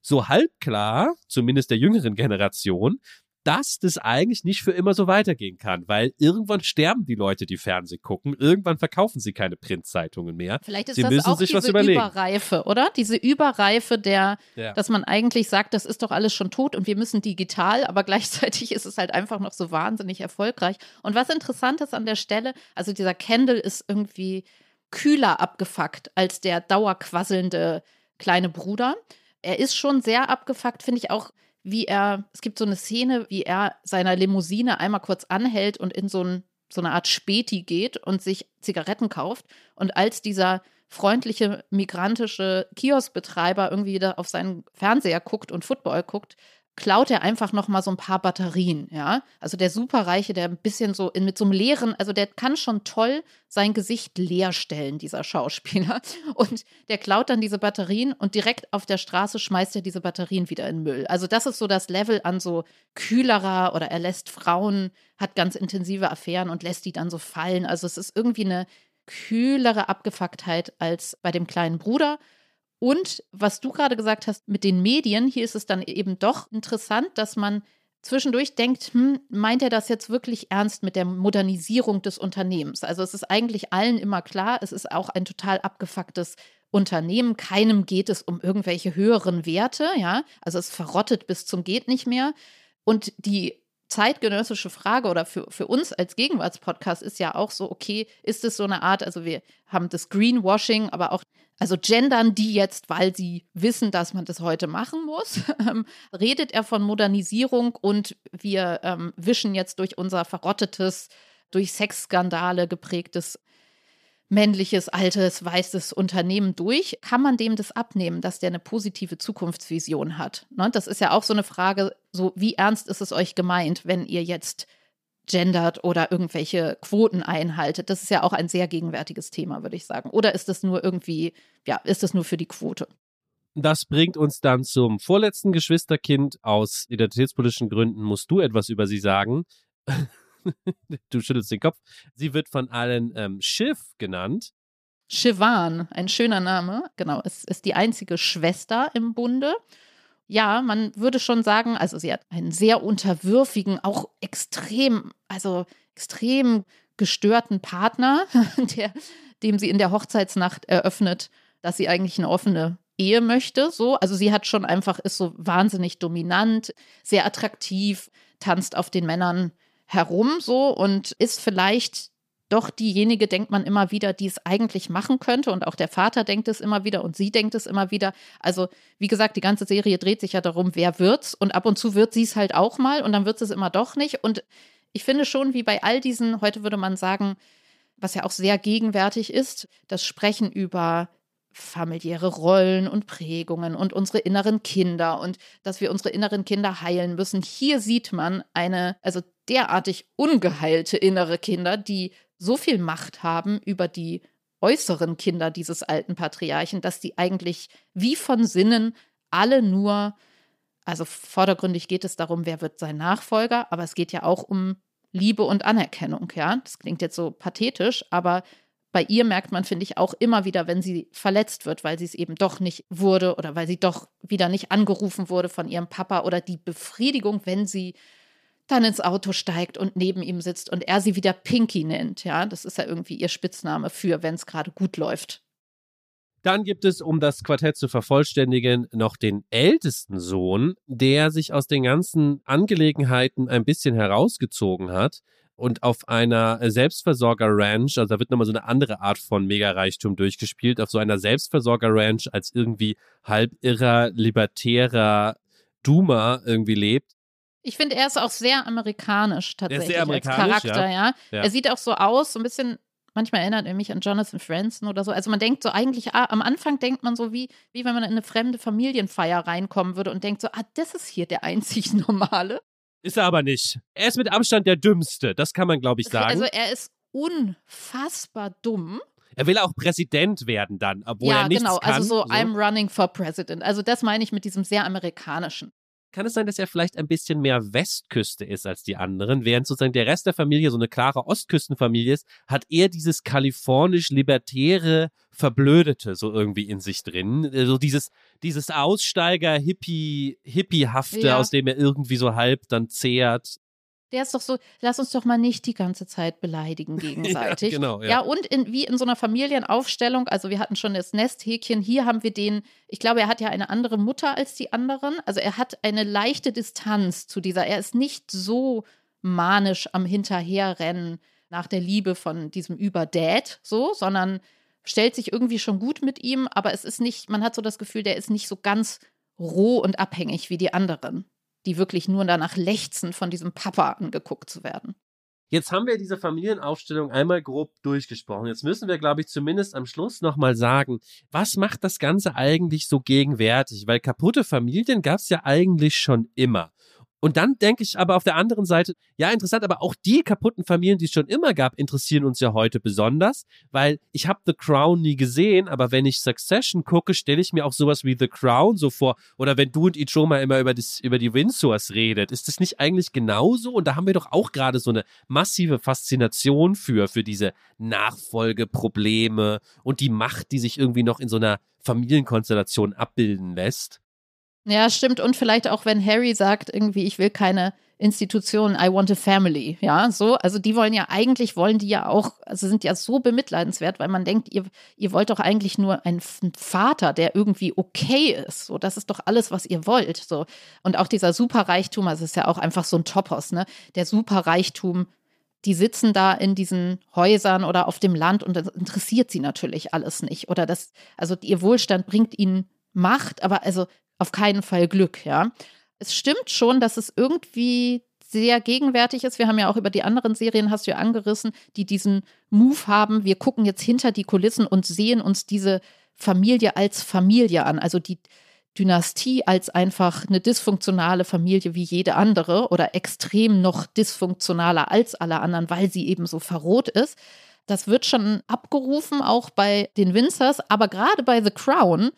so halb klar, zumindest der jüngeren Generation, dass das eigentlich nicht für immer so weitergehen kann, weil irgendwann sterben die Leute, die Fernsehen gucken, irgendwann verkaufen sie keine Printzeitungen mehr. Vielleicht ist Sie das müssen auch sich diese was überlegen. Überreife, oder? Diese Überreife der, Ja. dass man eigentlich sagt, das ist doch alles schon tot und wir müssen digital, aber gleichzeitig ist es halt einfach noch so wahnsinnig erfolgreich. Und was interessant ist an der Stelle, also dieser Candle ist irgendwie kühler abgefuckt als der dauerquasselnde kleine Bruder. Er ist schon sehr abgefuckt, finde ich auch, wie er, es gibt so eine Szene, wie er seiner Limousine einmal kurz anhält und in so, ein, so eine Art Späti geht und sich Zigaretten kauft. Und als dieser freundliche migrantische Kioskbetreiber irgendwie wieder auf seinen Fernseher guckt und Football guckt, klaut er einfach noch mal so ein paar Batterien, ja? Also der superreiche, der ein bisschen so in, mit so einem leeren, also der kann schon toll sein Gesicht leer stellen, dieser Schauspieler. Und der klaut dann diese Batterien und direkt auf der Straße schmeißt er diese Batterien wieder in Müll. Also das ist so das Level an so kühlerer oder er lässt Frauen, hat ganz intensive Affären und lässt die dann so fallen. Also es ist irgendwie eine kühlere Abgefucktheit als bei dem kleinen Bruder. Und was du gerade gesagt hast mit den Medien, hier ist es dann eben doch interessant, dass man zwischendurch denkt, hm, meint er das jetzt wirklich ernst mit der Modernisierung des Unternehmens? Also es ist eigentlich allen immer klar, es ist auch ein total abgefucktes Unternehmen. Keinem geht es um irgendwelche höheren Werte, ja. Also es verrottet bis zum geht nicht mehr. Und die zeitgenössische Frage oder für, für uns als Gegenwartspodcast ist ja auch so, okay, ist es so eine Art, also wir haben das Greenwashing, aber auch, also gendern die jetzt, weil sie wissen, dass man das heute machen muss? Ähm, redet er von Modernisierung und wir ähm, wischen jetzt durch unser verrottetes, durch Sexskandale geprägtes männliches, altes, weißes Unternehmen durch. Kann man dem das abnehmen, dass der eine positive Zukunftsvision hat? Ne? Das ist ja auch so eine Frage, so wie ernst ist es euch gemeint, wenn ihr jetzt gendert oder irgendwelche Quoten einhaltet? Das ist ja auch ein sehr gegenwärtiges Thema, würde ich sagen. Oder ist das nur irgendwie, ja, ist das nur für die Quote? Das bringt uns dann zum vorletzten Geschwisterkind. Aus identitätspolitischen Gründen musst du etwas über sie sagen. du schüttelst den Kopf. Sie wird von allen ähm, Shiv genannt. Shivan, ein schöner Name. Genau, es ist die einzige Schwester im Bunde. Ja, man würde schon sagen, also sie hat einen sehr unterwürfigen, auch extrem, also extrem gestörten Partner, der, dem sie in der Hochzeitsnacht eröffnet, dass sie eigentlich eine offene Ehe möchte. So, also sie hat schon einfach, ist so wahnsinnig dominant, sehr attraktiv, tanzt auf den Männern herum so und ist vielleicht doch diejenige, denkt man immer wieder, die es eigentlich machen könnte. Und auch der Vater denkt es immer wieder und sie denkt es immer wieder. Also, wie gesagt, die ganze Serie dreht sich ja darum, wer wird's. Und ab und zu wird sie es halt auch mal und dann wird es immer doch nicht. Und ich finde schon, wie bei all diesen, heute würde man sagen, was ja auch sehr gegenwärtig ist, das Sprechen über familiäre Rollen und Prägungen und unsere inneren Kinder und dass wir unsere inneren Kinder heilen müssen. Hier sieht man eine, also derartig ungeheilte innere Kinder, die so viel Macht haben über die äußeren Kinder dieses alten Patriarchen, dass die eigentlich wie von Sinnen alle nur, also vordergründig geht es darum, wer wird sein Nachfolger, aber es geht ja auch um Liebe und Anerkennung, ja. Das klingt jetzt so pathetisch, aber bei ihr merkt man, finde ich, auch immer wieder, wenn sie verletzt wird, weil sie es eben doch nicht wurde oder weil sie doch wieder nicht angerufen wurde von ihrem Papa oder die Befriedigung, wenn sie dann ins Auto steigt und neben ihm sitzt und er sie wieder Pinky nennt. Ja, das ist ja irgendwie ihr Spitzname für, wenn es gerade gut läuft. Dann gibt es, um das Quartett zu vervollständigen, noch den ältesten Sohn, der sich aus den ganzen Angelegenheiten ein bisschen herausgezogen hat und auf einer Selbstversorger-Ranch, also da wird nochmal so eine andere Art von Megareichtum durchgespielt, auf so einer Selbstversorger-Ranch als irgendwie halb irrer, libertärer Duma irgendwie lebt. Ich finde, er ist auch sehr amerikanisch tatsächlich sehr amerikanisch, als Charakter, ja. Ja. Er sieht auch so aus, so ein bisschen, manchmal erinnert er mich an Jonathan Franzen oder so. Also man denkt so eigentlich, ah, am Anfang denkt man so wie, wie wenn man in eine fremde Familienfeier reinkommen würde und denkt so, ah, das ist hier der einzig Normale. Ist er aber nicht. Er ist mit Abstand der Dümmste, das kann man, glaube ich, sagen. Also er ist unfassbar dumm. er will auch Präsident werden dann, obwohl ja, er nichts genau. kann. Also so, I'm running for president. Also das meine ich mit diesem sehr amerikanischen. Kann es sein, dass er vielleicht ein bisschen mehr Westküste ist als die anderen, während sozusagen der Rest der Familie so eine klare Ostküstenfamilie ist, hat er dieses kalifornisch-libertäre, verblödete so irgendwie in sich drin. So dieses, dieses Aussteiger-Hippie, Hippiehafte, Ja. aus dem er irgendwie so halb dann zehrt. Der ist doch so, lass uns doch mal nicht die ganze Zeit beleidigen gegenseitig. genau, ja. Ja, und in, wie in so einer Familienaufstellung, also wir hatten schon das Nesthäkchen, hier haben wir den, ich glaube, er hat ja eine andere Mutter als die anderen. Also er hat eine leichte Distanz zu dieser, er ist nicht so manisch am Hinterherrennen nach der Liebe von diesem Überdad, so, sondern stellt sich irgendwie schon gut mit ihm, aber es ist nicht, man hat so das Gefühl, der ist nicht so ganz roh und abhängig wie die anderen, die wirklich nur danach lechzen, von diesem Papa angeguckt zu werden. Jetzt haben wir diese Familienaufstellung einmal grob durchgesprochen. Jetzt müssen wir, glaube ich, zumindest am Schluss nochmal sagen, was macht das Ganze eigentlich so gegenwärtig? Weil kaputte Familien gab es ja eigentlich schon immer. Und dann denke ich aber auf der anderen Seite, ja, interessant, aber auch die kaputten Familien, die es schon immer gab, interessieren uns ja heute besonders, weil ich habe The Crown nie gesehen, aber wenn ich Succession gucke, stelle ich mir auch sowas wie The Crown so vor. Oder wenn du und Ichoma immer über, das, über die Windsors redet, ist das nicht eigentlich genauso? Und da haben wir doch auch gerade so eine massive Faszination für, für diese Nachfolgeprobleme und die Macht, die sich irgendwie noch in so einer Familienkonstellation abbilden lässt. Ja, stimmt. Und vielleicht auch, wenn Harry sagt, irgendwie, ich will keine Institution, I want a family. Ja, so. Also die wollen ja eigentlich, wollen die ja auch, also sind ja so bemitleidenswert, weil man denkt, ihr, ihr wollt doch eigentlich nur einen Vater, der irgendwie okay ist. So, das ist doch alles, was ihr wollt. So. Und auch dieser Superreichtum, also ist ja auch einfach so ein Topos, ne? Der Superreichtum, die sitzen da in diesen Häusern oder auf dem Land und das interessiert sie natürlich alles nicht. Oder das, also ihr Wohlstand bringt ihnen Macht, aber also auf keinen Fall Glück, ja. Es stimmt schon, dass es irgendwie sehr gegenwärtig ist. Wir haben ja auch über die anderen Serien, hast du ja angerissen, die diesen Move haben. Wir gucken jetzt hinter die Kulissen und sehen uns diese Familie als Familie an. Also die Dynastie als einfach eine dysfunktionale Familie wie jede andere oder extrem noch dysfunktionaler als alle anderen, weil sie eben so verroht ist. Das wird schon abgerufen, auch bei den Windsors, aber gerade bei The Crown,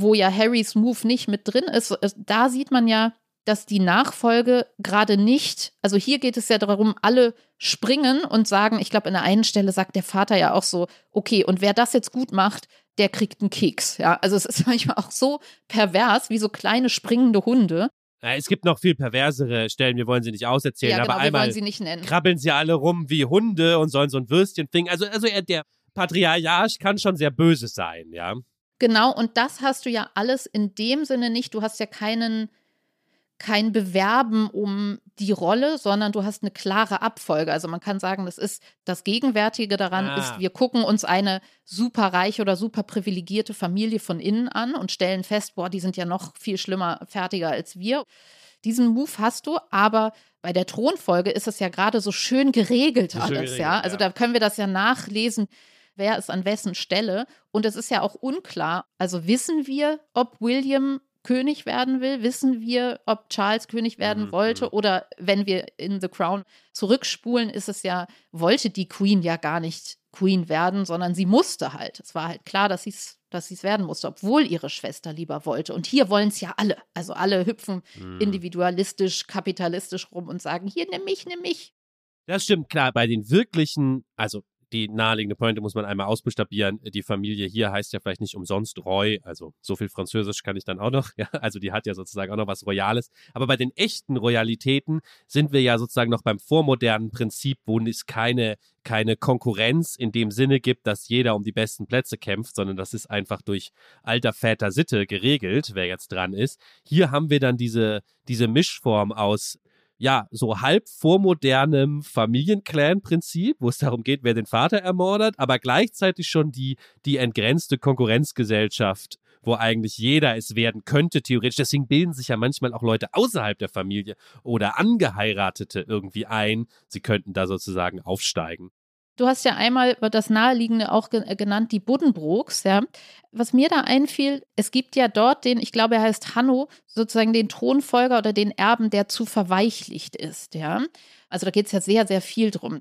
wo ja Harrys Move nicht mit drin ist, da sieht man ja, dass die Nachfolge gerade nicht, also hier geht es ja darum, alle springen und sagen, ich glaube, in der einen Stelle sagt der Vater ja auch so, okay, und wer das jetzt gut macht, der kriegt einen Keks. Ja, also es ist manchmal auch so pervers wie so kleine springende Hunde. Es gibt noch viel perversere Stellen, wir wollen sie nicht auserzählen, ja, genau, aber einmal sie krabbeln sie alle rum wie Hunde und sollen so ein Würstchen fingen. Also, also der Patriarch kann schon sehr böse sein, ja. Genau, und das hast du ja alles in dem Sinne nicht. Du hast ja keinen kein Bewerben um die Rolle, sondern du hast eine klare Abfolge. Also man kann sagen, das ist das Gegenwärtige daran ah. ist, wir gucken uns eine super reiche oder super privilegierte Familie von innen an und stellen fest, boah, die sind ja noch viel schlimmer, fertiger als wir. Diesen Move hast du, aber bei der Thronfolge ist es ja gerade so schön geregelt so alles, schön geregelt, ja. Also ja. da können wir das ja nachlesen, wer ist an wessen Stelle. Und es ist ja auch unklar. Also wissen wir, ob William König werden will, wissen wir, ob Charles König werden mhm. wollte mhm. oder wenn wir in The Crown zurückspulen, ist es ja, wollte die Queen ja gar nicht Queen werden, sondern sie musste halt. Es war halt klar, dass sie es dass sie es werden musste, obwohl ihre Schwester lieber wollte. Und hier wollen es ja alle. Also alle hüpfen mhm. individualistisch, kapitalistisch rum und sagen, hier nimm mich, nimm mich. Das stimmt, klar. Bei den wirklichen, also die naheliegende Pointe muss man einmal ausbuchstabieren. Die Familie hier heißt ja vielleicht nicht umsonst Roy, also so viel Französisch kann ich dann auch noch, ja, also die hat ja sozusagen auch noch was Royales. Aber bei den echten Royalitäten sind wir ja sozusagen noch beim vormodernen Prinzip, wo es keine, keine Konkurrenz in dem Sinne gibt, dass jeder um die besten Plätze kämpft, sondern das ist einfach durch alter Väter Sitte geregelt, wer jetzt dran ist. Hier haben wir dann diese, diese Mischform aus ja, so halb vormodernem Familienclan-Prinzip, wo es darum geht, wer den Vater ermordet, aber gleichzeitig schon die, die entgrenzte Konkurrenzgesellschaft, wo eigentlich jeder es werden könnte, theoretisch. Deswegen bilden sich ja manchmal auch Leute außerhalb der Familie oder Angeheiratete irgendwie ein. Sie könnten da sozusagen aufsteigen. Du hast ja einmal das Naheliegende auch äh, genannt, die Buddenbrooks, ja. Was mir da einfiel, es gibt ja dort den, ich glaube, er heißt Hanno, sozusagen den Thronfolger oder den Erben, der zu verweichlicht ist, ja. Also da geht es ja sehr, sehr viel drum.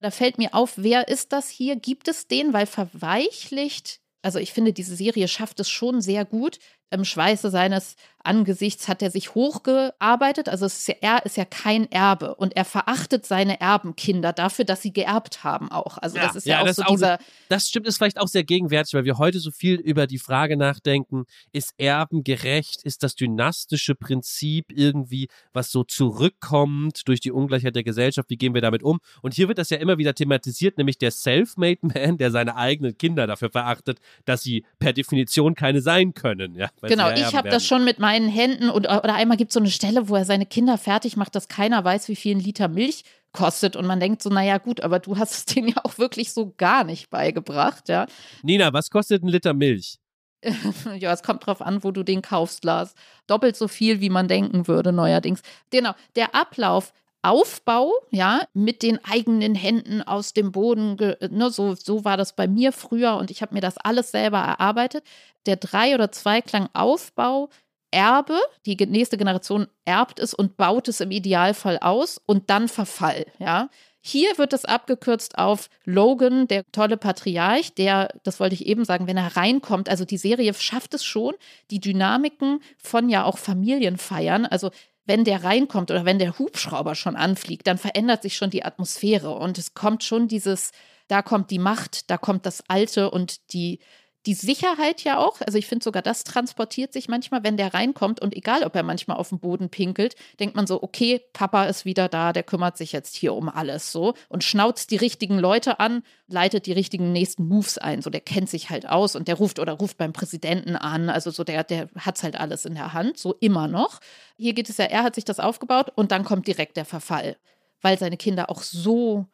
Da fällt mir auf, wer ist das hier? Gibt es den? Weil verweichlicht, also ich finde, diese Serie schafft es schon sehr gut, im Schweiße seines Angesichts hat er sich hochgearbeitet. Also ist ja, er ist ja kein Erbe und er verachtet seine Erbenkinder dafür, dass sie geerbt haben auch. Also ja, das ist ja, ja auch so auch, dieser. Das stimmt, ist vielleicht auch sehr gegenwärtig, weil wir heute so viel über die Frage nachdenken: Ist Erben gerecht? Ist das dynastische Prinzip irgendwie, was so zurückkommt durch die Ungleichheit der Gesellschaft? Wie gehen wir damit um? Und hier wird das ja immer wieder thematisiert, nämlich der Self-Made Man, der seine eigenen Kinder dafür verachtet, dass sie per Definition keine sein können. Ja, genau, ich habe das schon mit meinen Händen und oder einmal gibt es so eine Stelle, wo er seine Kinder fertig macht, dass keiner weiß, wie viel ein Liter Milch kostet und man denkt so, naja gut, aber du hast es denen ja auch wirklich so gar nicht beigebracht, ja. Nina, was kostet ein Liter Milch? ja, es kommt drauf an, wo du den kaufst, Lars. Doppelt so viel, wie man denken würde, neuerdings. Genau, der Ablauf Aufbau, ja, mit den eigenen Händen aus dem Boden, ne, so, so war das bei mir früher und ich habe mir das alles selber erarbeitet. Der Drei- oder Zweiklang Aufbau, Erbe, die nächste Generation erbt es und baut es im Idealfall aus und dann Verfall, ja. Hier wird es abgekürzt auf Logan, der tolle Patriarch, der, das wollte ich eben sagen, wenn er reinkommt, also die Serie schafft es schon, die Dynamiken von ja auch Familienfeiern, also wenn der reinkommt oder wenn der Hubschrauber schon anfliegt, dann verändert sich schon die Atmosphäre und es kommt schon dieses, da kommt die Macht, da kommt das Alte und die die Sicherheit ja auch, also ich finde sogar das transportiert sich manchmal, wenn der reinkommt und egal, ob er manchmal auf dem Boden pinkelt, denkt man so, okay, Papa ist wieder da, der kümmert sich jetzt hier um alles so und schnauzt die richtigen Leute an, leitet die richtigen nächsten Moves ein, so der kennt sich halt aus und der ruft oder ruft beim Präsidenten an, also so der, der hat halt alles in der Hand, so immer noch. Hier geht es ja, er hat sich das aufgebaut und dann kommt direkt der Verfall, weil seine Kinder auch so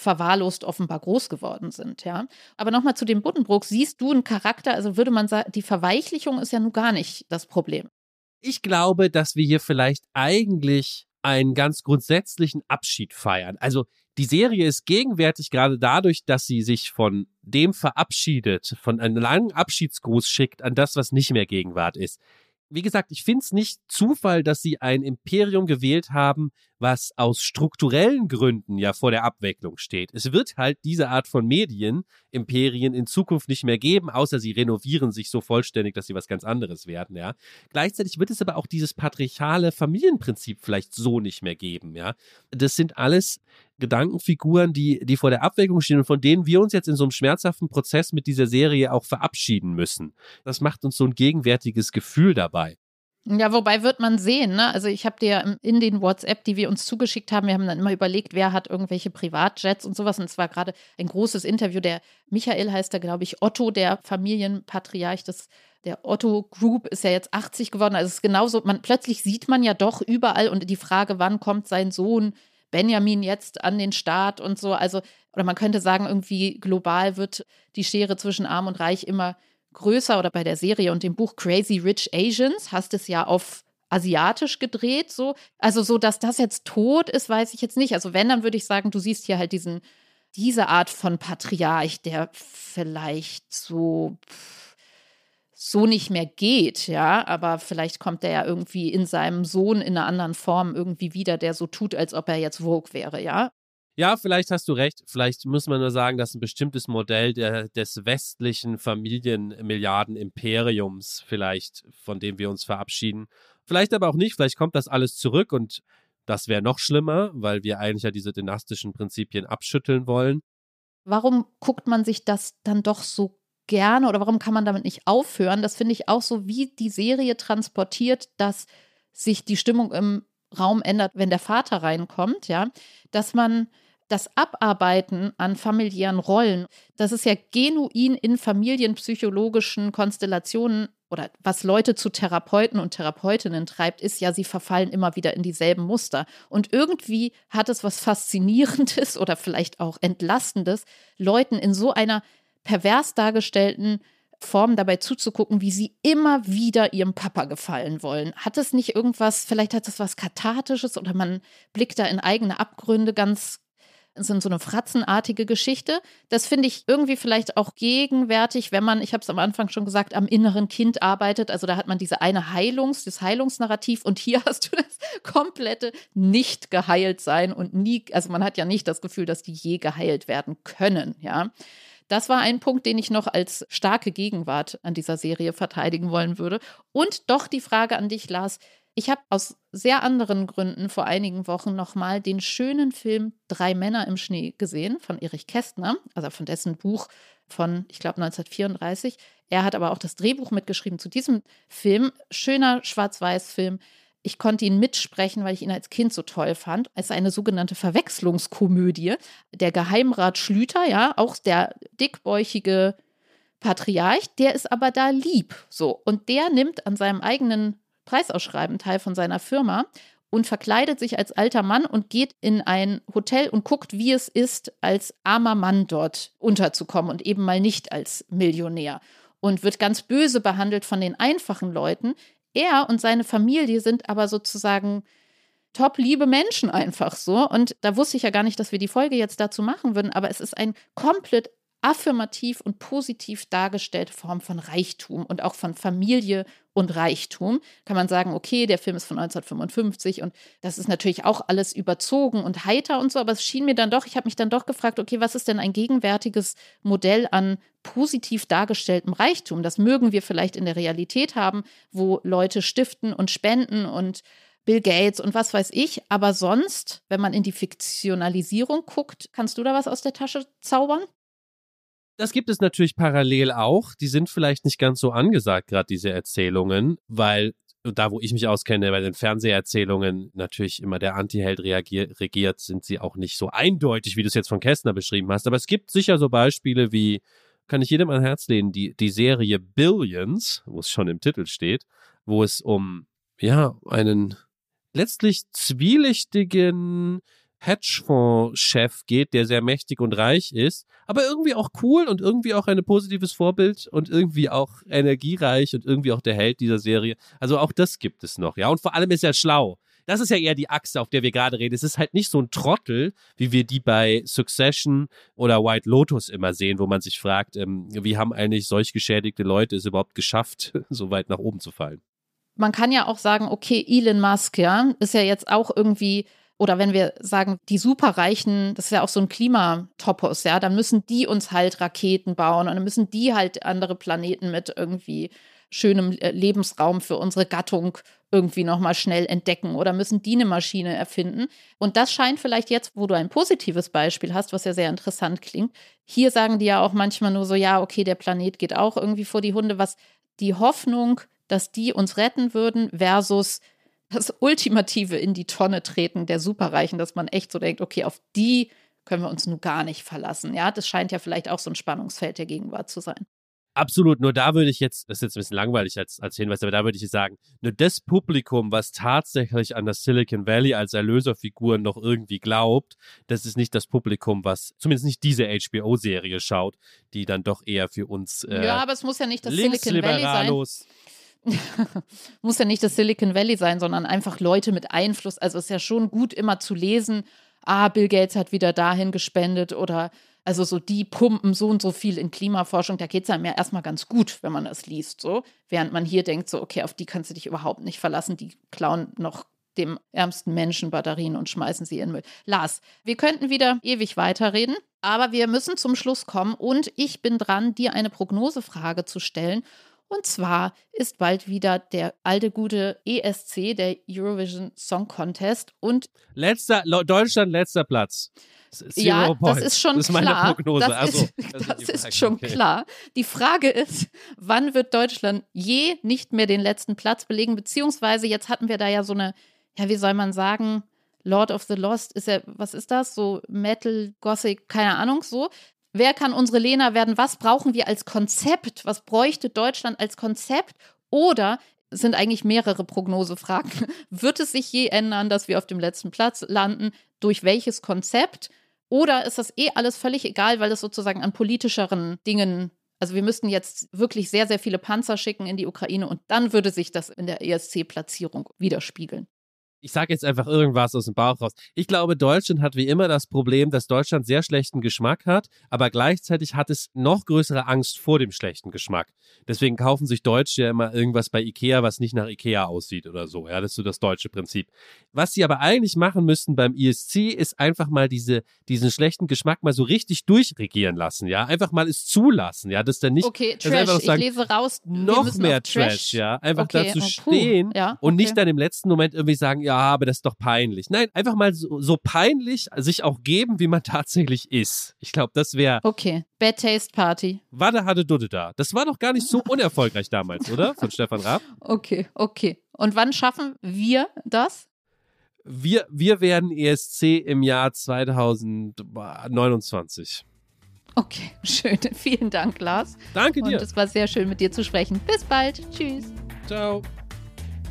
verwahrlost offenbar groß geworden sind, ja. Aber nochmal zu dem Buddenbrook, siehst du einen Charakter, also würde man sagen, die Verweichlichung ist ja nun gar nicht das Problem. Ich glaube, dass wir hier vielleicht eigentlich einen ganz grundsätzlichen Abschied feiern. Also die Serie ist gegenwärtig gerade dadurch, dass sie sich von dem verabschiedet, von einem langen Abschiedsgruß schickt an das, was nicht mehr Gegenwart ist wie gesagt, ich finde es nicht Zufall, dass sie ein Imperium gewählt haben, was aus strukturellen Gründen ja vor der Abwicklung steht. Es wird halt diese Art von Medienimperien in Zukunft nicht mehr geben, außer sie renovieren sich so vollständig, dass sie was ganz anderes werden, ja. Gleichzeitig wird es aber auch dieses patriarchale Familienprinzip vielleicht so nicht mehr geben, ja. Das sind alles Gedankenfiguren, die, die vor der Abwägung stehen und von denen wir uns jetzt in so einem schmerzhaften Prozess mit dieser Serie auch verabschieden müssen. Das macht uns so ein gegenwärtiges Gefühl dabei. Ja, wobei wird man sehen, ne? Also ich habe dir in den WhatsApp, die wir uns zugeschickt haben, wir haben dann immer überlegt, wer hat irgendwelche Privatjets und sowas. Und es war gerade ein großes Interview. Der Michael heißt da, glaube ich, Otto, der Familienpatriarch des der Otto Group ist ja jetzt 80 geworden. Also es ist genauso, man plötzlich sieht man ja doch überall und die Frage, wann kommt sein Sohn Benjamin jetzt an den Start und so. Also, oder man könnte sagen, irgendwie global wird die Schere zwischen Arm und Reich immer größer. Oder bei der Serie und dem Buch Crazy Rich Asians hast es ja auf asiatisch gedreht, so. Also, so, dass das jetzt tot ist, weiß ich jetzt nicht. Also, wenn, dann würde ich sagen, du siehst hier halt diesen, diese Art von Patriarch, der vielleicht so. So nicht mehr geht, ja, aber vielleicht kommt er ja irgendwie in seinem Sohn in einer anderen Form irgendwie wieder, der so tut, als ob er jetzt Vogue wäre, ja. Ja, vielleicht hast du recht. Vielleicht muss man nur sagen, dass ein bestimmtes Modell der, des westlichen Familienmilliarden-Imperiums vielleicht, von dem wir uns verabschieden. Vielleicht aber auch nicht. Vielleicht kommt das alles zurück und das wäre noch schlimmer, weil wir eigentlich ja diese dynastischen Prinzipien abschütteln wollen. Warum guckt man sich das dann doch so gerne oder warum kann man damit nicht aufhören? Das finde ich auch so, wie die Serie transportiert, dass sich die Stimmung im Raum ändert, wenn der Vater reinkommt, ja, dass man das Abarbeiten an familiären Rollen, das ist ja genuin in familienpsychologischen Konstellationen oder was Leute zu Therapeuten und Therapeutinnen treibt, ist ja, sie verfallen immer wieder in dieselben Muster. Und irgendwie hat es was Faszinierendes oder vielleicht auch Entlastendes, Leuten in so einer pervers dargestellten Form dabei zuzugucken, wie sie immer wieder ihrem Papa gefallen wollen. Hat es nicht irgendwas, vielleicht hat es was Kathartisches oder man blickt da in eigene Abgründe ganz sind so eine fratzenartige Geschichte. Das finde ich irgendwie vielleicht auch gegenwärtig, wenn man, ich habe es am Anfang schon gesagt, am inneren Kind arbeitet. Also da hat man diese eine Heilungs-, das Heilungsnarrativ und hier hast du das komplette nicht geheilt sein und nie, also man hat ja nicht das Gefühl, dass die je geheilt werden können, ja. Das war ein Punkt, den ich noch als starke Gegenwart an dieser Serie verteidigen wollen würde. Und doch die Frage an dich, Lars. Ich habe aus sehr anderen Gründen vor einigen Wochen nochmal den schönen Film Drei Männer im Schnee gesehen von Erich Kästner, also von dessen Buch von, ich glaube, 1934. Er hat aber auch das Drehbuch mitgeschrieben zu diesem Film. Schöner Schwarz-Weiß-Film ich konnte ihn mitsprechen, weil ich ihn als Kind so toll fand. Es ist eine sogenannte Verwechslungskomödie. Der Geheimrat Schlüter, ja, auch der dickbäuchige Patriarch, der ist aber da lieb. So. Und der nimmt an seinem eigenen Preisausschreiben teil von seiner Firma und verkleidet sich als alter Mann und geht in ein Hotel und guckt, wie es ist, als armer Mann dort unterzukommen und eben mal nicht als Millionär. Und wird ganz böse behandelt von den einfachen Leuten, er und seine Familie sind aber sozusagen top liebe Menschen einfach so. Und da wusste ich ja gar nicht, dass wir die Folge jetzt dazu machen würden, aber es ist ein komplett affirmativ und positiv dargestellte Form von Reichtum und auch von Familie und Reichtum. Kann man sagen, okay, der Film ist von 1955 und das ist natürlich auch alles überzogen und heiter und so, aber es schien mir dann doch, ich habe mich dann doch gefragt, okay, was ist denn ein gegenwärtiges Modell an positiv dargestelltem Reichtum? Das mögen wir vielleicht in der Realität haben, wo Leute stiften und spenden und Bill Gates und was weiß ich. Aber sonst, wenn man in die Fiktionalisierung guckt, kannst du da was aus der Tasche zaubern? Das gibt es natürlich parallel auch. Die sind vielleicht nicht ganz so angesagt, gerade diese Erzählungen, weil da, wo ich mich auskenne, bei den Fernseherzählungen natürlich immer der Antiheld regiert, sind sie auch nicht so eindeutig, wie du es jetzt von Kästner beschrieben hast. Aber es gibt sicher so Beispiele wie, kann ich jedem an Herz lehnen, die, die Serie Billions, wo es schon im Titel steht, wo es um, ja, einen letztlich zwielichtigen Hedgefonds-Chef geht, der sehr mächtig und reich ist, aber irgendwie auch cool und irgendwie auch ein positives Vorbild und irgendwie auch energiereich und irgendwie auch der Held dieser Serie. Also auch das gibt es noch, ja. Und vor allem ist er schlau. das ist ja eher die Achse, auf der wir gerade reden. Es ist halt nicht so ein Trottel, wie wir die bei Succession oder White Lotus immer sehen, wo man sich fragt, ähm, wie haben eigentlich solch geschädigte Leute es überhaupt geschafft, so weit nach oben zu fallen? Man kann ja auch sagen, okay, Elon Musk, ja, ist ja jetzt auch irgendwie oder wenn wir sagen, die Superreichen, das ist ja auch so ein Klimatopos, ja, dann müssen die uns halt Raketen bauen und dann müssen die halt andere Planeten mit irgendwie schönem äh, Lebensraum für unsere Gattung irgendwie nochmal schnell entdecken oder müssen die eine Maschine erfinden. Und das scheint vielleicht jetzt, wo du ein positives Beispiel hast, was ja sehr interessant klingt. Hier sagen die ja auch manchmal nur so, ja, okay, der Planet geht auch irgendwie vor die Hunde, was die Hoffnung, dass die uns retten würden versus das ultimative in die Tonne treten der Superreichen, dass man echt so denkt, okay, auf die können wir uns nun gar nicht verlassen. Ja, das scheint ja vielleicht auch so ein Spannungsfeld der Gegenwart zu sein. Absolut, nur da würde ich jetzt, das ist jetzt ein bisschen langweilig als, als Hinweis, aber da würde ich sagen, nur das Publikum, was tatsächlich an das Silicon Valley als Erlöserfigur noch irgendwie glaubt, das ist nicht das Publikum, was zumindest nicht diese HBO-Serie schaut, die dann doch eher für uns. Äh, ja, aber es muss ja nicht das Silicon Valley sein. Muss ja nicht das Silicon Valley sein, sondern einfach Leute mit Einfluss. Also es ist ja schon gut, immer zu lesen, ah, Bill Gates hat wieder dahin gespendet oder also so die pumpen so und so viel in Klimaforschung, da geht es einem ja erstmal ganz gut, wenn man das liest, so. Während man hier denkt, so, okay, auf die kannst du dich überhaupt nicht verlassen, die klauen noch dem ärmsten Menschen Batterien und schmeißen sie in Müll. Lars, wir könnten wieder ewig weiterreden, aber wir müssen zum Schluss kommen und ich bin dran, dir eine Prognosefrage zu stellen. Und zwar ist bald wieder der alte gute ESC, der Eurovision Song Contest. Und letzter, Deutschland letzter Platz. Ja, das ist schon das ist klar. Prognose. Das also, ist, das das ist schon okay. klar. Die Frage ist, wann wird Deutschland je nicht mehr den letzten Platz belegen? Beziehungsweise jetzt hatten wir da ja so eine, ja, wie soll man sagen, Lord of the Lost ist ja, was ist das? So Metal, Gothic, keine Ahnung, so. Wer kann unsere Lena werden? Was brauchen wir als Konzept? Was bräuchte Deutschland als Konzept? Oder sind eigentlich mehrere Prognosefragen. Wird es sich je ändern, dass wir auf dem letzten Platz landen? Durch welches Konzept? Oder ist das eh alles völlig egal, weil das sozusagen an politischeren Dingen, also wir müssten jetzt wirklich sehr, sehr viele Panzer schicken in die Ukraine und dann würde sich das in der ESC-Platzierung widerspiegeln ich sage jetzt einfach irgendwas aus dem Bauch raus. Ich glaube, Deutschland hat wie immer das Problem, dass Deutschland sehr schlechten Geschmack hat, aber gleichzeitig hat es noch größere Angst vor dem schlechten Geschmack. Deswegen kaufen sich Deutsche ja immer irgendwas bei Ikea, was nicht nach Ikea aussieht oder so. Ja, das ist so das deutsche Prinzip. Was sie aber eigentlich machen müssten beim ESC, ist einfach mal diese, diesen schlechten Geschmack mal so richtig durchregieren lassen. Ja, einfach mal es zulassen. Ja, das dann nicht. Okay, Trash. Sagen, ich lese raus. Noch mehr Trash, Trash, Ja, einfach okay. dazu oh, stehen ja, okay. und nicht dann im letzten Moment irgendwie sagen, ja, aber das ist doch peinlich. Nein, einfach mal so, so peinlich sich auch geben, wie man tatsächlich ist. Ich glaube, das wäre. Okay. Bad Taste Party. Warte, hatte Dudde da. Das war doch gar nicht so unerfolgreich damals, oder? Von Stefan Raab. Okay, okay. Und wann schaffen wir das? Wir, wir werden ESC im Jahr 2029. Okay, schön. Vielen Dank, Lars. Danke dir. Und es war sehr schön, mit dir zu sprechen. Bis bald. Tschüss. Ciao.